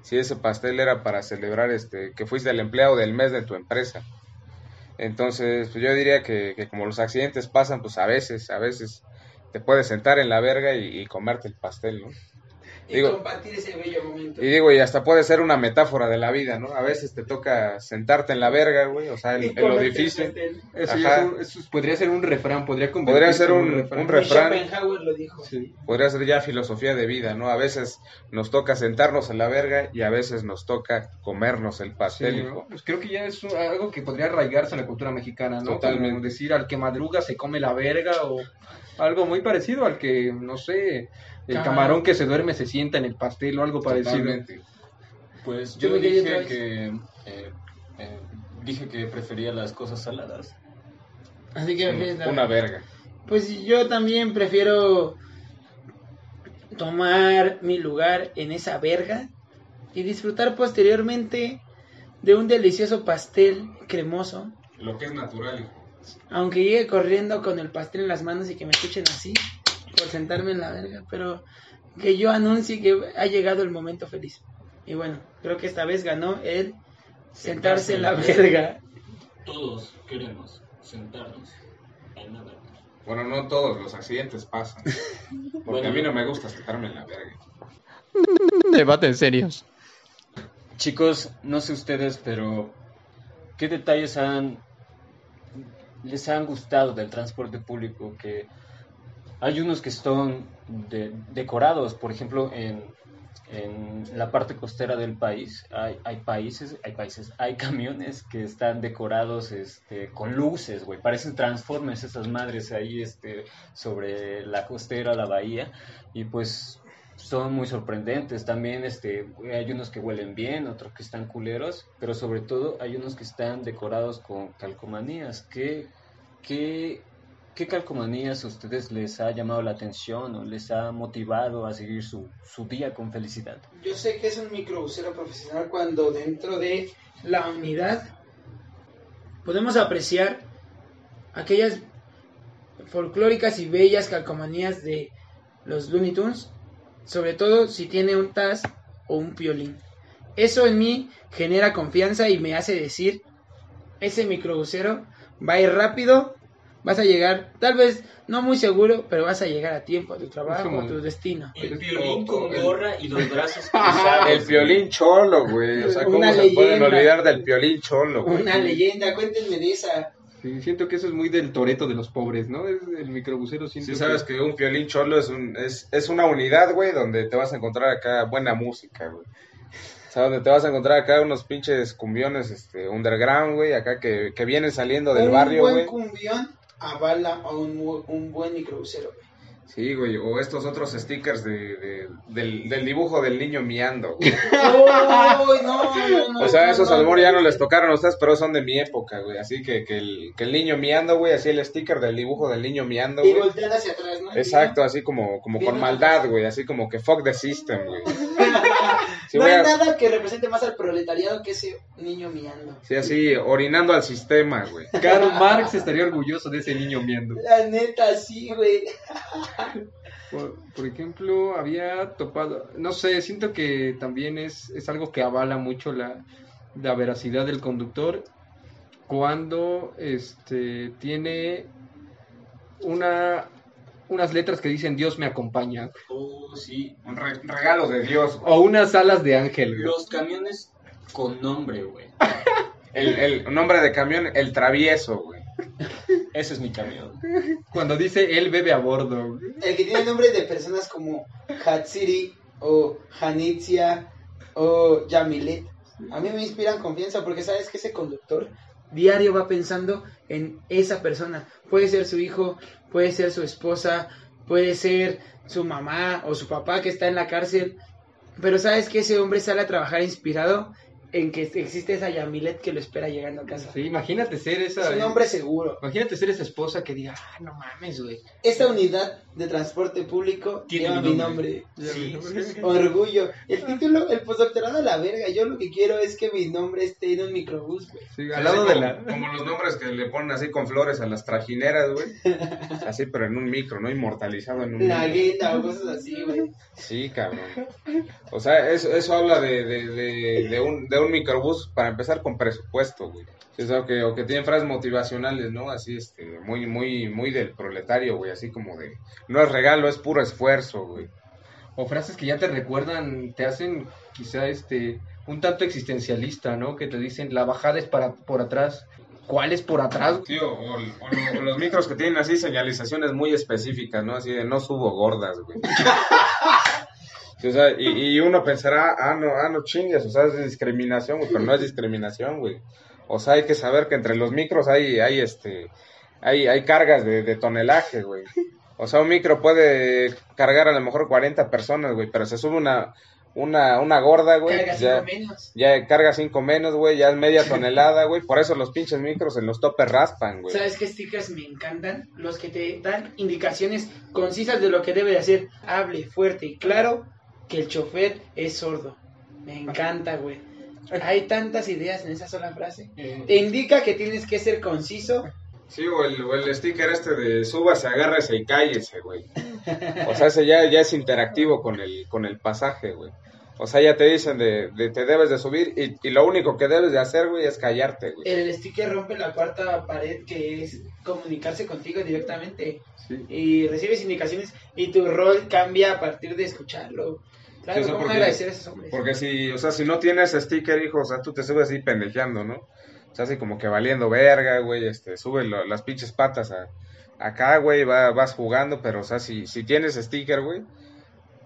Si ese pastel era para celebrar este, que fuiste el empleado del mes de tu empresa. Entonces, pues yo diría que, que como los accidentes pasan, pues a veces, a veces te puedes sentar en la verga y, y comerte el pastel, ¿no? Y Digo- compartir ese bello momento. Y digo, y hasta puede ser una metáfora de la vida, ¿no? A veces te toca sentarte en la verga, güey, o sea, en, lo difícil. Eso, ya Ajá. es un- eso podría ser un refrán, podría Podría ser en un, un refrán, Schopenhauer lo dijo. Sí. podría ser ya filosofía de vida, ¿no? A veces nos toca sentarnos en la verga y a veces nos toca comernos el Sí, pastel. Pues creo que ya es un- algo que podría arraigarse en la cultura mexicana, ¿no? Totalmente. Como decir al que madruga se come la verga o algo muy parecido al que, no sé, el Camarón. camarón que se duerme se sienta en el pastel o algo parecido. Totalmente. Pues Yo dije que eh, eh, dije que prefería las cosas saladas. Así que la- Una verga. Pues yo también prefiero tomar mi lugar en esa verga y disfrutar posteriormente de un delicioso pastel cremoso, Lo que es natural, hijo. aunque llegue corriendo con el pastel en las manos y que me escuchen así por sentarme en la verga, pero que yo anuncie que ha llegado el momento feliz. Y bueno, creo que esta vez ganó el sentarse en la verga. Todos queremos sentarnos en la verga. Bueno, no todos los accidentes pasan. Porque Bueno. a mí no me gusta sentarme en la verga. Debates serios. Chicos, no sé ustedes, pero ¿qué detalles han les han gustado del transporte público? Que hay unos que están de- decorados, por ejemplo, en, en la parte costera del país hay, hay países, hay países, hay camiones que están decorados este, con luces, güey, parecen transformes esas madres ahí este, sobre la costera, la bahía, y pues son muy sorprendentes. También este, hay unos que huelen bien, otros que están culeros, pero sobre todo hay unos que están decorados con calcomanías. ¿Qué, qué, qué calcomanías a ustedes les ha llamado la atención o les ha motivado a seguir su, su día con felicidad? Yo sé que es un microbusero profesional cuando dentro de la unidad podemos apreciar aquellas folclóricas y bellas calcomanías de los Looney Tunes, sobre todo si tiene un taz o un piolín. Eso en mí genera confianza y me hace decir, ese microbusero va a ir rápido, vas a llegar, tal vez no muy seguro, pero vas a llegar a tiempo a tu trabajo, a tu destino. El violín con gorra y los brazos El piolín cholo, güey. O sea, ¿cómo Una se pueden olvidar del piolín cholo, güey? Una leyenda, cuéntenme de esa. Sí, siento que eso es muy del toreto de los pobres, ¿no? Es el microbusero siento Sí, sabes que un piolín cholo es, un, es, es una unidad, güey, donde te vas a encontrar acá buena música, güey. O sea, donde te vas a encontrar acá unos pinches cumbiones este, underground, güey, acá que, que vienen saliendo del un barrio, buen güey. cumbión avala a un, un buen microbusero. güey. Sí, güey, o estos otros stickers de, de- del, del dibujo del niño miando, güey. ¡Ay, no, no, no, O sea, esos albor ya no les tocaron a ustedes, pero son de mi época, güey. Así que, que, el, que el niño miando, güey, así el sticker del dibujo del niño miando, Y güey. voltear hacia atrás, ¿no? Exacto, así como, como con maldad, güey, así como que fuck the system, güey. Sí, no hay a- nada que represente más al proletariado que ese niño miando. Sí, así, orinando al sistema, güey. Karl Marx estaría orgulloso de ese niño viendo. La neta, sí, güey. Por, por ejemplo, había topado, no sé, siento que también es, es algo que avala mucho la, la veracidad del conductor cuando este tiene una unas letras que dicen Dios me acompaña Oh, sí. Un re- regalo de Dios, güey. o unas alas de ángel. güey. Los camiones con nombre, güey. El, el nombre de camión, el travieso, güey. Ese es mi camión. Cuando dice él bebe a bordo. güey. El que tiene nombres de personas como Hatsiri o Hanitzia o Yamilet. A mí me inspiran confianza porque sabes que ese conductor diario va pensando en esa persona. Puede ser su hijo, puede ser su esposa, puede ser su mamá o su papá que está en la cárcel. Pero sabes que ese hombre sale a trabajar inspirado en que existe esa Yamilet que lo espera llegando a casa. Sí, imagínate ser esa Es un hombre seguro. Imagínate ser esa esposa que diga, ah, no mames, güey. Esta unidad de transporte público Tiene lleva mi mi nombre. nombre. Sí, sí, sí. Orgullo. El título, el postdoctorado a la verga. Yo lo que quiero es que mi nombre esté en un microbús, güey. Al lado de como, la como los nombres que le ponen así con flores a las trajineras, güey. Así, pero en un micro, ¿no? Inmortalizado en un La micro. gueta o cosas así, güey. Sí, cabrón. O sea, eso, eso habla de, de, de, de un, de un microbús, para empezar, con presupuesto, güey. O, sea, que, o que tienen frases motivacionales, ¿no? Así, este, muy, muy, muy del proletario, güey. Así como de, no es regalo, es puro esfuerzo, güey. o frases que ya te recuerdan, te hacen quizá este un tanto existencialista, ¿no? Que te dicen la bajada es para por atrás. ¿Cuál es por atrás? Tío, o, o los micros que tienen así señalizaciones muy específicas, ¿no? Así de no subo gordas, güey. Sí, o sea, y, y uno pensará, ah, no, ah, no chingues, o sea, es discriminación, güey, pero no es discriminación, güey. O sea, hay que saber que entre los micros hay, hay este, hay, hay cargas de, de tonelaje, güey. O sea, un micro puede cargar a lo mejor 40 personas, güey, pero se sube una, una, una gorda, güey. Carga ya- cinco menos. ya carga cinco menos, güey, ya es media tonelada, güey. Por eso los pinches micros en los topes raspan, güey. ¿Sabes qué stickers me encantan? Los que te dan indicaciones concisas de lo que debe de hacer. Hable fuerte y claro que el chofer es sordo. Me encanta, güey. Hay tantas ideas en esa sola frase. Te indica que tienes que ser conciso. Sí, o el, o el sticker este de súbase, agárrese y cállese, güey. O sea, ese ya, ya es interactivo con el, con el pasaje, güey. O sea, ya te dicen de, de te debes de subir y, y lo único que debes de hacer, güey, es callarte, güey. El sticker rompe la cuarta pared que es comunicarse contigo directamente. Sí. Y recibes indicaciones y tu rol cambia a partir de escucharlo. Claro, Sí, o sea, ¿cómo porque- agradecer a esos hombres? Porque si, o sea, si no tienes sticker, hijo, o sea, tú te subes así pendejeando, ¿no? O sea, así como que valiendo verga, güey, este, sube lo- las pinches patas a, acá, güey, va- vas jugando, pero, o sea, si, si tienes sticker, güey,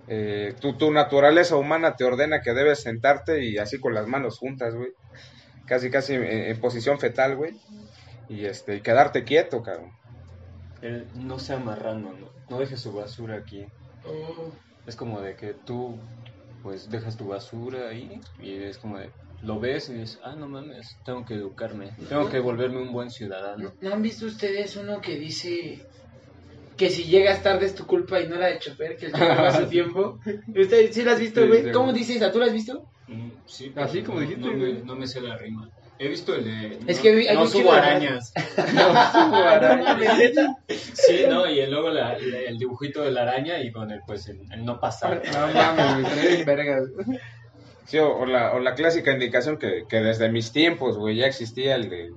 eh, tu, tu naturaleza humana te ordena que debes sentarte y así con las manos juntas, güey, casi, casi en, en posición fetal, güey, y este, y quedarte quieto, cabrón. El no sea marrano, no, no deje su basura aquí. Oh, Es como de que tú, pues, dejas tu basura ahí y es como de, lo ves y dices, ah, no mames, tengo que educarme, tengo que volverme un buen ciudadano. ¿No han visto ustedes uno que dice que si llegas tarde es tu culpa y no la de chofer, que el chofer va a su tiempo? ¿Ustedes sí lo has visto, güey? sí, ¿Cómo güey. dice esa? ¿Tú lo has visto? Mm, Sí, Así como no- dijiste, no, me, güey. no me sé la rima. He visto el de... Es no- que vi- hay no un subo de- arañas. No, neta. Sí, ¿no? Y luego la- la- el dibujito de la araña y con el, pues, el, el no pasar. No mames, vergas. Sí, o, o la, o la clásica indicación que, que desde mis tiempos, güey, ya existía el de,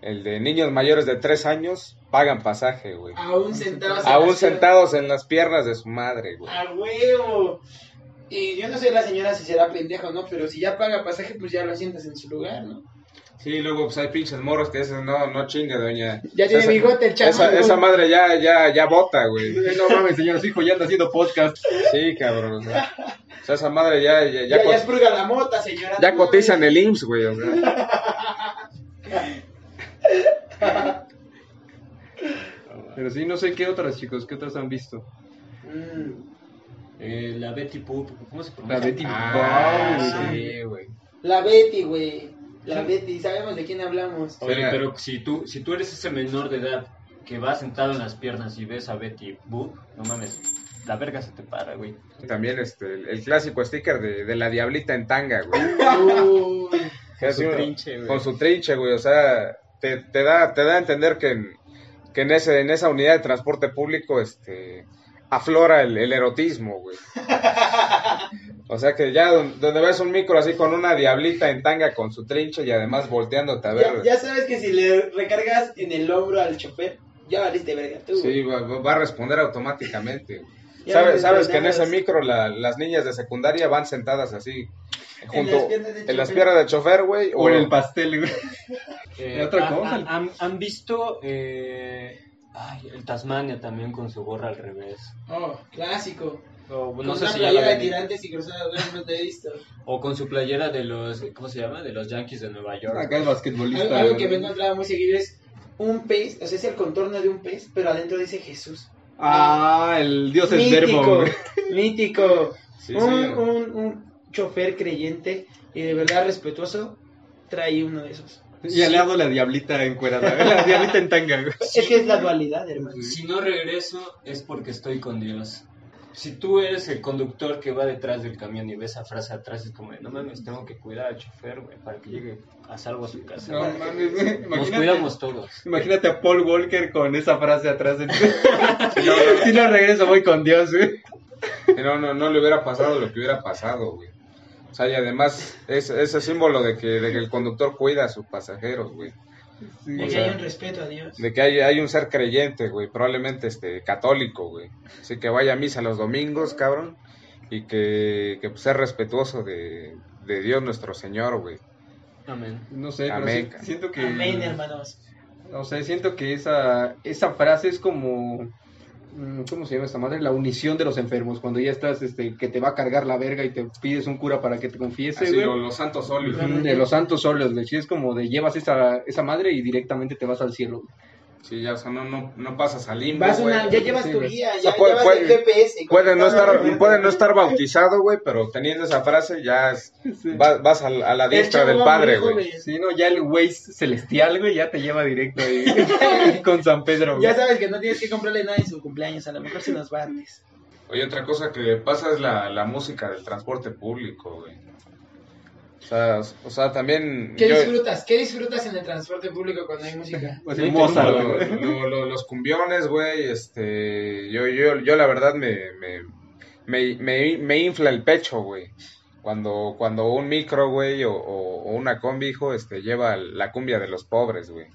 el de niños mayores de tres años pagan pasaje, güey. Aún sentados. en Aún sentados en las piernas de su madre, güey. ¡A huevo! Y yo no sé la señora si será pendeja o no, pero si ya paga pasaje, pues ya lo sientas en su lugar, ¿no? Sí, luego pues hay pinches morros que dicen, no, no chingue, doña. Ya tiene Esa- bigote el chavo. Esa, esa madre ya, ya, ya bota, güey. No mames, señor, su hijo ya anda haciendo podcast. Sí, cabrón. O sea, o sea, esa madre ya, ya, Ya, ya, es purga la mota, señora. ya no cotiza en mames. el IMSS, güey. O sea. Pero sí, no sé qué otras, chicos, qué otras han visto. Mm, Eh, la Betty Poop, ¿cómo se La pronuncia? Betty Ah, sí, güey. La Betty, güey. La Betty, sabemos de quién hablamos. Oye, Oiga. pero si tú, si tú eres ese menor de edad que va sentado en las piernas y ves a Betty Boop, no mames, la verga se te para, güey. También este, el, el clásico sticker de, de la diablita en tanga, güey. Uy, Con su uno- trinche, güey. Con su trinche, güey. O sea, te, te da, te da a entender que en, que en, ese, en esa unidad de transporte público este, aflora el, el erotismo, güey. O sea que ya don- donde ves un micro así con una diablita en tanga con su trinche y además volteándote a ver. ya, ya sabes que si le recargas en el hombro al chofer, ya valiste verga tú. Sí, va, a responder automáticamente. ¿Sabes, que en ese micro la- las niñas de secundaria van sentadas así, junto en las piernas del chofer, güey? O en el pastel, güey. Eh, otra cosa. ¿han, han visto eh, ay, el Tasmania también con su gorra al revés? Oh, clásico. O, Con no sé una si ya lo playera de tirantes y cruzadas, no lo he visto. O con su playera de los, ¿cómo se llama? De los Yankees de Nueva York. Acá es basquetbolista. Algo, que me he encontrado muy seguido es un pez, o sea, es el contorno de un pez, pero adentro dice Jesús. Ah, el dios es verbo, mítico. Sí. Un, un chofer creyente y de verdad respetuoso trae uno de esos. Y al lado la diablita encuerada, la diablita en tanga, güey. Es que es la dualidad, hermano. Si no regreso es porque estoy con Dios. Si tú eres el conductor que va detrás del camión y ves esa frase atrás, es como de, no mames, tengo que cuidar al chofer, güey, para que llegue a salvo a su casa. No mames, güey. Nos cuidamos todos. imagínate a Paul Walker con esa frase atrás de Si no regreso, voy con Dios, güey. No, no, no le hubiera pasado lo que hubiera pasado, güey. O sea, y además es ese símbolo de que, de que el conductor cuida a sus pasajeros, güey. De que sea, hay un respeto a Dios. De que hay, hay un ser creyente, güey, probablemente este católico, güey. Así que vaya a misa los domingos, cabrón. Y que, que pues, sea respetuoso de, de Dios nuestro Señor, güey. Amén. No sé, pero Amén. sí- siento que... Amén, hermanos. O sea, siento que esa, esa frase es como... mm, ¿Cómo se llama esta madre? La unición de los enfermos. Cuando ya estás, este, que te va a cargar la verga y te pides un cura para que te confiese, Así, lo- los santos óleos. Mm, De los santos güey. Sí, es como de llevas esa, esa madre y directamente te vas al cielo. güey. Sí, ya, o sea, no, no, no pasas al limbo, Vas una, ya llevas Sí, tu guía, O sea, ya puede- llevas puede- el GPS. Puede no, estar, puede no estar bautizado, güey, pero teniendo esa frase ya es- vas, vas a, la- a la diestra del padre, güey. Sí, no, ya el güey celestial, güey, ya te lleva directo ahí con San Pedro, güey. Ya sabes que no tienes que comprarle nada en su cumpleaños, a lo mejor se nos va antes. Oye, otra cosa que pasa es la, la música del transporte público, güey. O sea, o sea también... ¿Qué yo- disfrutas? ¿Qué disfrutas en el transporte público cuando hay música? Pues Sí, el Mozart, lo- güey. lo- lo- los cumbiones, güey, este, yo, yo, yo la verdad me, me, me, me, me infla el pecho, güey. Cuando, cuando un micro, güey, o, o- o una combi, hijo, este, lleva la cumbia de los pobres, güey.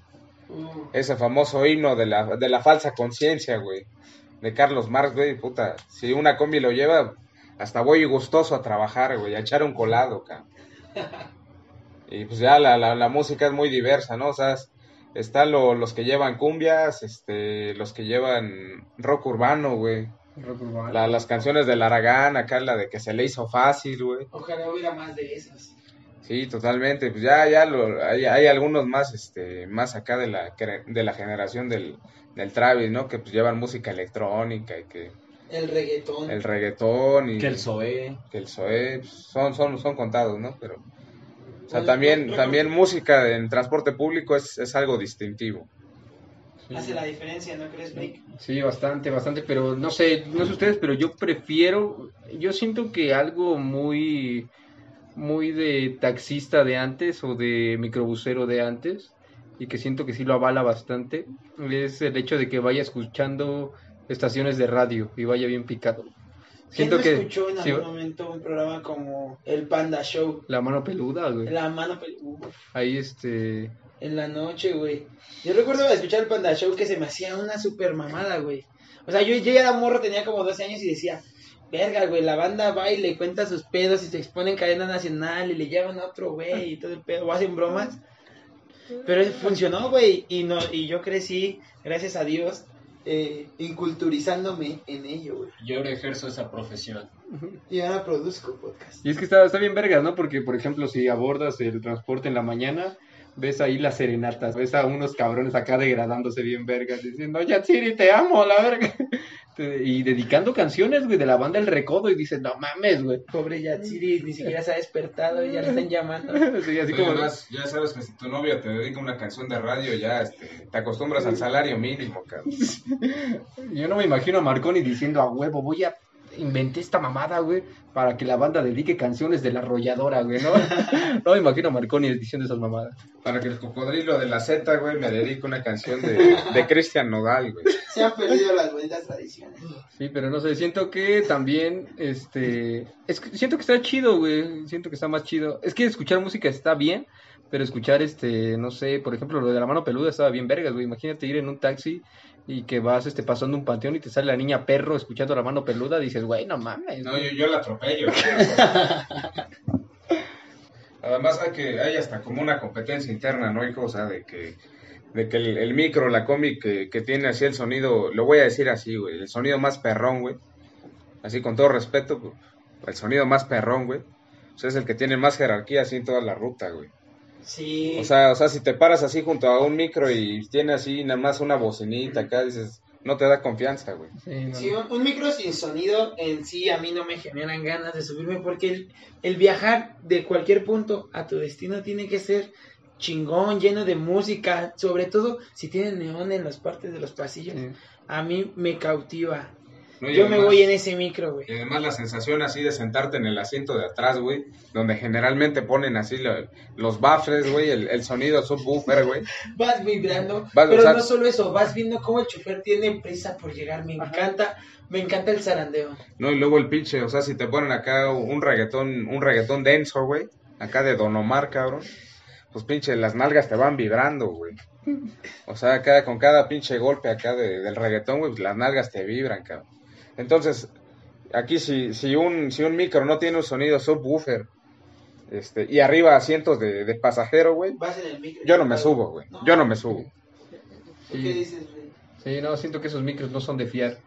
Uh, Ese famoso himno de la, de la falsa conciencia, güey. De Carlos Marx, güey, puta. Si una combi lo lleva, hasta voy gustoso a trabajar, güey, a echar un colado, cabrón. Y pues ya la, la, la música es muy diversa, ¿no? O sea, es- están lo- los que llevan cumbias, este, los que llevan rock urbano, güey. Rock urbano. La- las canciones del Aragán, acá la de que se le hizo fácil, güey. Ojalá hubiera más de esas. Sí, totalmente. Pues ya, ya lo, hay, hay algunos más, este, más acá de la, de la generación del, del Travis, ¿no? Que pues llevan música electrónica y que El reggaetón. el reggaetón y Que el Zoé. que el Zoé, pues, son, son, son contados, ¿no? Pero, o sea, Bueno, también, yo- también música en transporte público es, es algo distintivo. Hace la diferencia, ¿no crees, Blake? Sí, bastante, bastante, pero no sé, no sé ustedes, pero yo prefiero, yo siento que algo muy, muy de taxista de antes o de microbusero de antes, y que siento que sí lo avala bastante, es el hecho de que vaya escuchando estaciones de radio y vaya bien picado. ¿Quién Siento no que escuchó en sí, algún momento un programa como El Panda Show? la mano peluda, güey. La mano pel- Uf, Ahí este, en la noche, güey. Yo recuerdo escuchar el Panda Show que se me hacía una super mamada, güey. O sea, yo, yo ya era morro, tenía como 12 años y decía, verga, güey, la banda va y le cuenta sus pedos y se expone en cadena nacional y le llevan a otro güey y todo el pedo, o hacen bromas. Pero funcionó, güey, y, no, y yo crecí, gracias a Dios, eh, inculturizándome en ello, güey. Yo ahora ejerzo esa profesión. Y ahora produzco podcast. Y es que está, está bien vergas, ¿no? Porque, por ejemplo, si abordas el transporte en la mañana, ves ahí las serenatas, ves a unos cabrones acá degradándose bien vergas, diciendo, Yatsiri, te amo, la verga. Te- Y dedicando canciones, güey, de la banda El Recodo, y dices, no mames, güey. Pobre Yatsiri, ni siquiera se ha despertado y ya le están llamando. Sí, así Oye, como... además, ya sabes que si tu novia te dedica una canción de radio, ya este, te acostumbras al salario mínimo, cabrón. Yo no me imagino a Marconi diciendo, a huevo, voy a... Inventé esta mamada, güey, para que la banda dedique canciones de la arrolladora, güey, ¿no? No me imagino a Marconi diciendo esas mamadas. Para que el cocodrilo de la Z, güey, me dedique una canción de, de Cristian Nodal, güey. Se han perdido las bonitas tradiciones. Sí, pero no sé, siento que también, este, es que siento que está chido, güey, siento que está más chido. Es que escuchar música está bien, pero escuchar, este, no sé, por ejemplo, lo de la mano peluda estaba bien vergas, güey. Imagínate ir en un taxi y que vas, este, pasando un panteón y te sale la niña perro escuchando la mano peluda, dices, güey, no mames. No, güey". yo, yo la atropello. Además hay que hay hasta como una competencia interna, ¿no, hijo? O sea, de que, de que el, el micro, la combi que, que tiene así el sonido, lo voy a decir así, güey, el sonido más perrón, güey. Así con todo respeto, pues, el sonido más perrón, güey. O sea, es el que tiene más jerarquía así en toda la ruta, güey. Sí. O sea, o sea, si te paras así junto a un micro y tiene así nada más una bocinita acá, dices, no te da confianza, güey. Sí, no, Sí, un, un micro sin sonido en sí a mí no me generan ganas de subirme porque el, el viajar de cualquier punto a tu destino tiene que ser chingón, lleno de música, sobre todo si tiene neón en las partes de los pasillos. Sí. A mí me cautiva. No, Yo me voy en ese micro, güey. Y además la sensación así de sentarte en el asiento de atrás, güey, donde generalmente ponen así lo- los baffles, güey, el, el sonido subwoofer, güey. Vas vibrando, Vas, pero o sea- no solo eso, vas viendo cómo el chofer tiene prisa por llegar. Me encanta, me encanta el zarandeo. No, y luego el pinche, o sea, si te ponen acá un reggaetón, un reggaetón denso, güey, acá de Don Omar, cabrón, pues pinche, las nalgas te van vibrando, güey. O sea, acá, con cada pinche golpe acá de- del reggaetón, güey, pues las nalgas te vibran, cabrón. Entonces, aquí si, si, un, si un micro no tiene un sonido subwoofer, este, y arriba asientos de, de pasajero, güey, yo no me subo, güey. Yo no me subo. ¿Tú qué dices, Rey? Sí, no, siento que esos micros no son de fiar.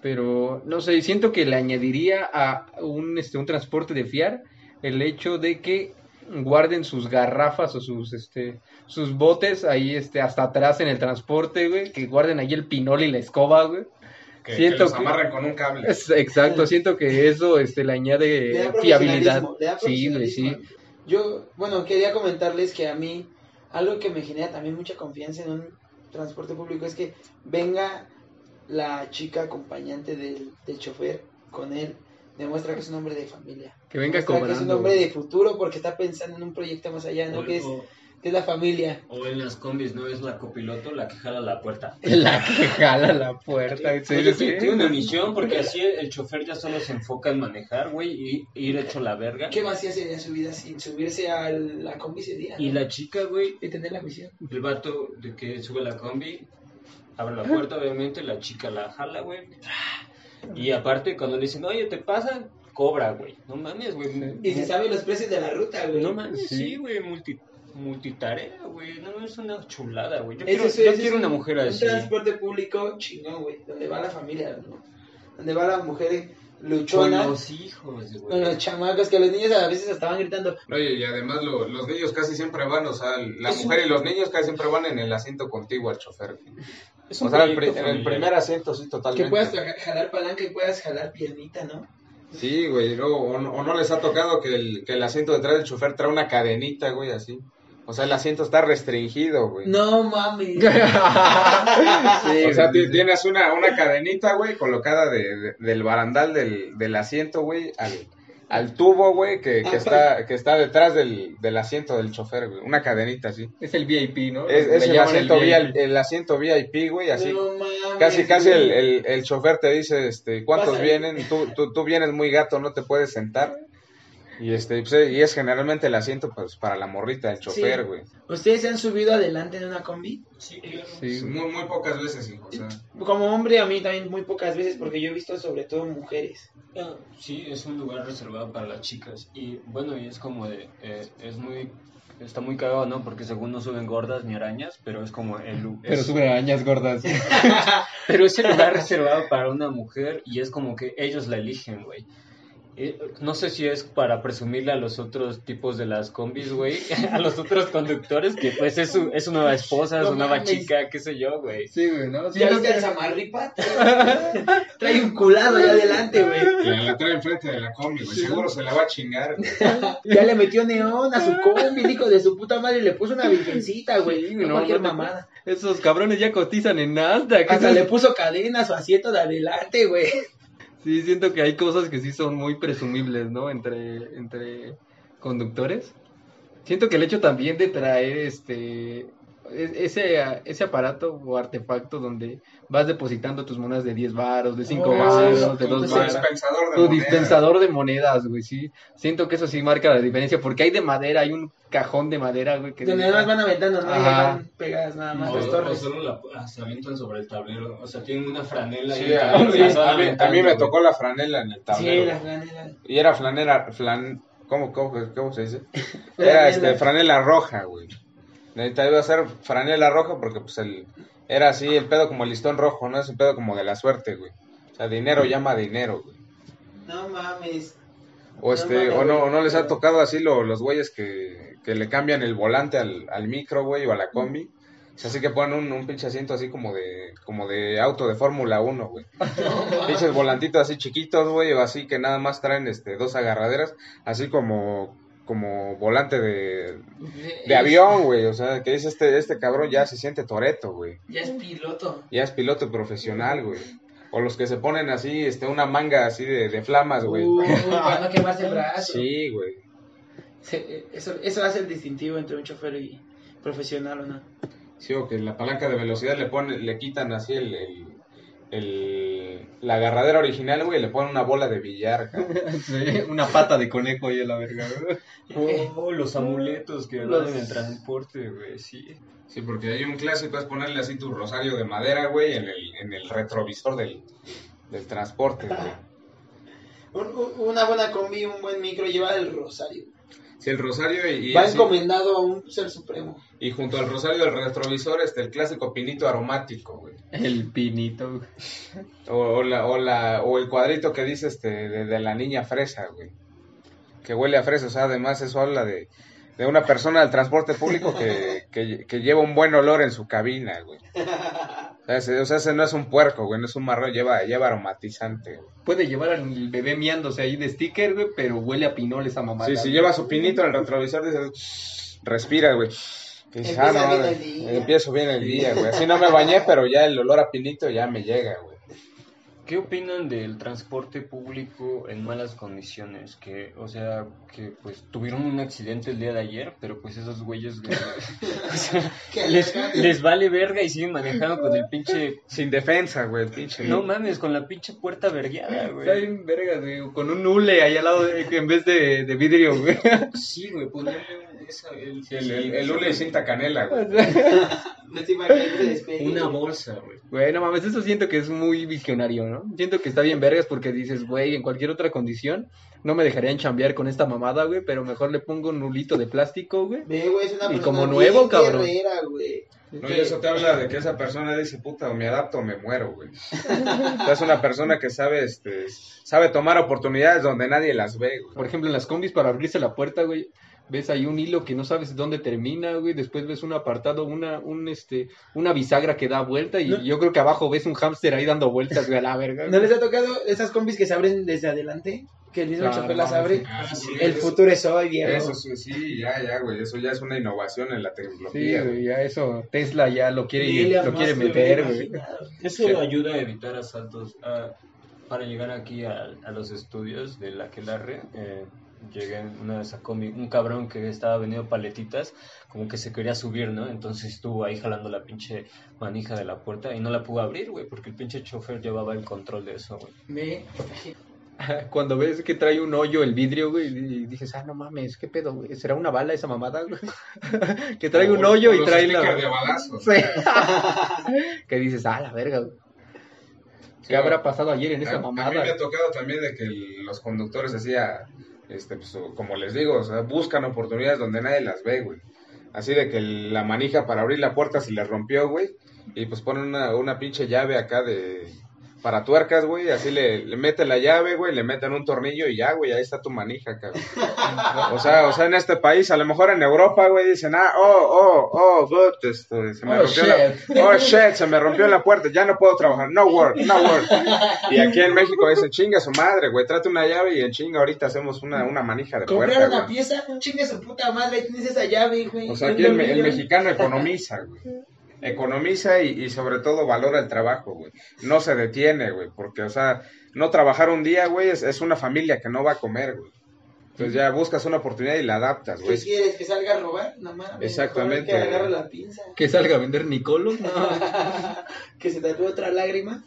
Pero, no sé, siento que le añadiría a un, este, un transporte de fiar el hecho de que guarden sus garrafas o sus, este, sus botes ahí, este, hasta atrás en el transporte, güey. Que guarden ahí el pinol y la escoba, güey. Que, Siento que los que- amarren con un cable. Es- exacto, siento que eso, este, le Le añade da fiabilidad. profesionalismo, le da Sí, güey, sí. Yo, bueno, quería comentarles que a mí, algo que me genera también mucha confianza en un transporte público es que venga la chica acompañante del, del chofer con él, demuestra que es un hombre de familia. Que venga Demuestra que es un cobrando. hombre de futuro porque está pensando en un proyecto más allá, ¿no? O- Que es, o- es la familia. O en las combis, ¿no? Es la copiloto la que jala la puerta. La que jala la puerta. Oye, sí. tiene una misión porque así el chofer ya solo se enfoca en manejar, güey, y ir hecho la verga. ¿Qué vacía sería su vida sin subirse a la combi ese día? Y no? la chica, güey, Y tener la misión. el vato de que sube la combi, abre la puerta, obviamente, la chica la jala, güey. Y aparte, cuando le dicen, oye, ¿te pasa? cobra, güey. No mames, güey. Y se sabe los precios de la ruta, güey. No mames, Sí. sí, güey, multi, multitarea, güey. No, es una chulada, güey. Yo Ese quiero, es- yo ese quiero una un- mujer Un así. transporte público chingón, güey. Donde va la familia, ¿no? Donde va la mujer Con luchona. los hijos, Con güey. los chamacos, que los niños a veces estaban gritando. Oye, y además lo- los niños casi siempre van, o sea, la Es un- mujer y los niños casi siempre van en el asiento contigo al chofer. Es O un sea, el, en el primer asiento sí, totalmente. Que puedas ja- jalar palanca y puedas jalar piernita, ¿no? Sí, güey, luego, o, no- o no les ha tocado que el, que el asiento detrás del chofer trae una cadenita, güey, así. O sea, el asiento está restringido, güey. No mames. o sea, ti- tienes una, una cadenita, güey, colocada de, de- del barandal del, del asiento, güey, al, al tubo, güey, que, que, está, que está detrás del, del asiento del chofer, güey. Una cadenita así. Es el VIP, ¿no? Es, el, asiento VIP. VIP, el asiento VIP, güey, así. No mames. Casi, casi el, el, el chofer te dice, este, ¿cuántos Pásale. vienen? Tú, tú, tú vienes muy gato, no te puedes sentar. Y este, pues, y es generalmente el asiento, pues, para la morrita, el chofer, Sí. güey. ¿Ustedes se han subido adelante en una combi? Sí. Muy, muy pocas veces, hijo, o sea. Como hombre, a mí también muy pocas veces, porque yo he visto sobre todo mujeres. Ah, Sí, es un lugar reservado para las chicas. Y bueno, y es como de. eh, es muy. Está muy cagado, ¿no? Porque según no suben gordas ni arañas, pero es como el. Pero es- suben arañas gordas. Pero es el lugar reservado para una mujer y es como que ellos la eligen, güey. Eh, No sé si es para presumirle a los otros tipos de las combis, güey, a los otros conductores, que pues es su, es su nueva esposa, No su nueva mames. chica, qué sé yo, güey. Sí, güey, ¿no? Sí, ¿Ya no viste al Samarripa? Trae un culado ahí adelante, güey. La, la trae enfrente de la combi, güey. Seguro se la va a chingar. Ya le metió neón a su combi, el hijo de su puta madre, y le puso una virgencita, güey. Sí, no, cualquier no mamada. Esos cabrones ya cotizan en Nasdaq. Hasta Esos- le puso cadena a su asiento de adelante, güey. Sí, siento que hay cosas que sí son muy presumibles, ¿no? Entre, entre conductores. Siento que el hecho también de traer este ese, ese aparato o artefacto donde vas depositando tus monedas de 10 varos, de 5 Oh, varos, de tu- 2 tu Tu varos. dispensador de Tu monedas. dispensador de monedas, güey, sí. Siento que eso sí marca la diferencia, porque hay de madera, hay un cajón de madera, güey, que... Donde nada más van aventando, ¿no? Y van pegadas nada más O, las o torres. solo la, ah, se avientan sobre el tablero, o sea, tienen una franela Sí, y a, sí, a mí, a mí me tocó la franela en el Sí, tablero. la franela. Y era flanela, flan, ¿cómo, cómo, cómo se dice? Era este, franela roja, güey. Ahorita iba a ser franela roja porque pues el, era así el pedo como el listón rojo, ¿no? Es un pedo como de la suerte, güey. O sea, dinero llama dinero, güey. No mames. O este, No o no, o no les ha tocado así lo- los güeyes que, que le cambian el volante al, al micro, güey, o a la combi. O sea, así que ponen un, un pinche asiento así como de, como de auto de Fórmula 1, güey. Pinches volantitos así chiquitos, güey, o así que nada más traen este dos agarraderas, así como, como volante de, de avión, güey. O sea, que dice este, este cabrón ya se siente toreto, güey. Ya es piloto. Ya es piloto profesional, güey. O los que se ponen así, este, una manga así de, de flamas, güey. Uh, para no quemarse el brazo. Sí, güey. Eso, eso hace el distintivo entre un chofer y profesional o no. Sí, o que la palanca de velocidad le pone, le quitan así el, el, el- la agarradera original, güey, le ponen una bola de billar. Sí, una pata de conejo ahí a la verga, güey. Oh, los amuletos que Los- van en el transporte, güey, sí. Sí, porque hay un clásico, es ponerle así tu rosario de madera, güey, en el, en el retrovisor del, del transporte, güey. Un- un- una buena combi, un buen micro lleva el rosario. Sí, el rosario y, y Va así- encomendado a un ser supremo. y junto al rosario del retrovisor está el clásico pinito aromático, güey. El pinito, güey. O, o la, o, la, o el cuadrito que dice este de, de la niña fresa, güey. Que huele a fresa, o sea, además eso habla de, de una persona del transporte público que, que, que lleva un buen olor en su cabina, güey. O sea, ese, o sea, ese no es un puerco, güey, no es un marrón, lleva, lleva aromatizante, güey. Puede llevar al bebé miándose ahí de sticker, güey, pero huele a pinol esa mamada. Sí, si lleva su pinito en el retrovisor, dices, respira, güey. Que dices, Empieza ah, no, bien güey, el día. empiezo bien el día, güey. Así no me bañé, pero ya el olor a pinito ya me llega, güey. ¿Qué opinan del transporte público en malas condiciones? Que, o sea, que pues tuvieron un accidente el día de ayer, pero pues esos güeyes o sea, les, les vale verga y siguen manejando con el pinche... Sin defensa, güey, el pinche. No mames, con la pinche puerta vergueada, Está güey. bien vergas, güey, con un hule ahí al lado de- en vez de, de vidrio, güey. Sí, güey, ponerle esa, el, el, el, el hule de cinta canela, güey. Una bolsa, güey. Güey, no mames, eso siento que es muy visionario, ¿no? Siento que está bien vergas porque dices, güey, en cualquier otra condición no me dejarían chambear con esta mamada, güey, pero mejor le pongo un nulito de plástico, güey. Ve, güey, es una Y persona como bien nuevo, cabrón. guerrera, güey. No, y eso te habla de que esa persona dice, puta, o me adapto o me muero, güey. Es una persona que sabe, este, sabe tomar oportunidades donde nadie las ve, güey. Por ejemplo, en las combis para abrirse la puerta, güey, ves ahí un hilo que no sabes dónde termina, güey, después ves un apartado, una, un, este, una bisagra que da vuelta y No. yo creo que abajo ves un hámster ahí dando vueltas, güey, a la verga. ¿No les ha tocado esas combis que se abren desde adelante? Que el mismo Claro, chofer las abre. Ah, sí, el eso- futuro es hoy, viejo. Eso sí, sí, ya, ya, güey. Eso ya es una innovación en la Sí, tecnología, güey. güey, ya eso, Tesla ya lo quiere, Elon lo quiere meter, güey. Eso Sí. ayuda a evitar asaltos. Ah, para llegar aquí a, a los estudios de la Quelarre, eh, llegué una vez a comi, un cabrón que estaba vendiendo paletitas, como que se quería subir, ¿no? Entonces estuvo ahí jalando la pinche manija de la puerta y no la pudo abrir, güey, porque el pinche chofer llevaba el control de eso, güey. Cuando ves que trae un hoyo el vidrio, güey, y dices, ah, no mames, ¿qué pedo, güey? ¿Será una bala esa mamada, güey? que trae un hoyo y trae la... de. Sí. que dices, ah, la verga, güey. Sí, ¿Qué habrá pasado ayer en A, esa a mí me mamada? ha tocado también de que el- los conductores hacía, este, pues, como les digo, o sea, buscan oportunidades donde nadie las ve, güey. Así de que la manija para abrir la puerta se le rompió, güey. Y pues ponen una, una pinche llave acá de... Para tuercas, güey, así le, le meten la llave, güey, le meten un tornillo y ya, güey, ahí está tu manija, cabrón. O sea, o sea, en este país, a lo mejor en Europa, güey, dicen, ah, oh, oh, oh, good, este, se me Oh, rompió la, shit. oh, shit, se me rompió la puerta, ya no puedo trabajar, no work, no work. Y aquí en México dicen, chinga su madre, güey, trate una llave y en chinga ahorita hacemos una, una manija de Comprar puerta, una güey. pieza, un chingue su puta madre, tienes esa llave, güey. O sea, aquí el, me- el mexicano economiza, güey. Economiza y, y sobre todo valora el trabajo, güey. No se detiene, güey, porque, o sea, no trabajar un día, güey, es, es una familia que no va a comer, güey. Entonces ya buscas una oportunidad y la adaptas, ¿Qué güey. quieres? ¿Que salga a robar? No mames. Exactamente, Que agarre la pinza. ¿Que salga a vender Nicolo? No. que se tatúe otra lágrima.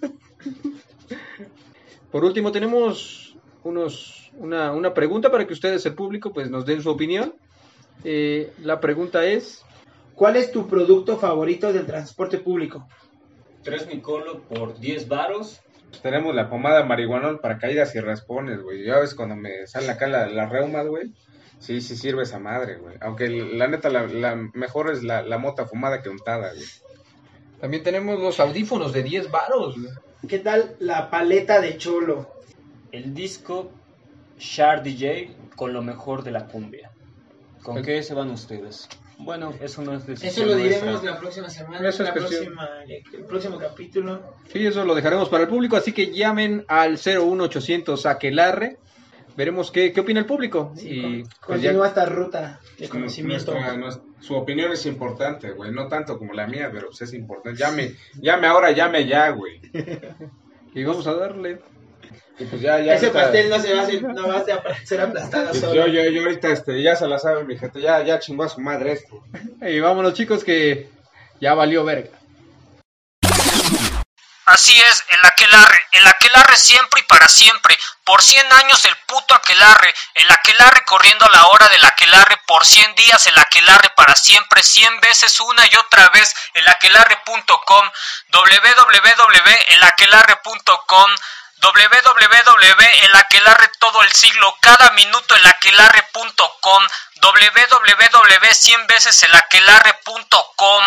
Por último, tenemos unos, una, una pregunta para que ustedes, el público, pues nos den su opinión. Eh, la pregunta es, ¿Cuál es tu producto favorito del transporte público? Tres Nicolo por 10 varos. Pues tenemos la pomada marihuanol para caídas y raspones, güey. Ya ves cuando me salen acá la- las reumas, güey. Sí, sí sirve esa madre, güey. Aunque la neta, la, la mejor es la, la mota fumada que untada, güey. también tenemos los audífonos de 10 varos. güey. ¿Qué tal la paleta de cholo? El disco Shard DJ con lo mejor de la cumbia. ¿Con qué se van ustedes? Bueno, eso no es decisión Eso lo diremos nuestra. la próxima semana, Eso es la próxima, el próximo capítulo. Sí, eso lo dejaremos para el público, así que llamen al 01800 Aquelarre. Veremos qué, qué opina el público. y Con- pues ya- Continúa esta ruta de conocimiento. Nuestra- nuestra- su opinión es importante, güey. No tanto como la mía, pero pues es importante. Llame, llame ahora, llame ya, güey. y vamos a darle. Y pues ya, ya. Ese ahorita- pastel no se va a hacer, no va a ser- aplastado solo. yo, yo, yo ahorita, este, ya se la sabe mi gente. Ya, ya chingó a su madre esto. Y vámonos, chicos, que ya valió verga. Así es, el aquelarre, el aquelarre siempre y para siempre, por 100 años el puto aquelarre, el aquelarre corriendo a la hora del aquelarre, por 100 días el aquelarre para siempre, 100 veces una y otra vez, el aquelarre.com, www.elaquelarre.com, www.elaquelarre todo el siglo, cada minuto elaquelarre.com, www.100 veces elaquelarre.com.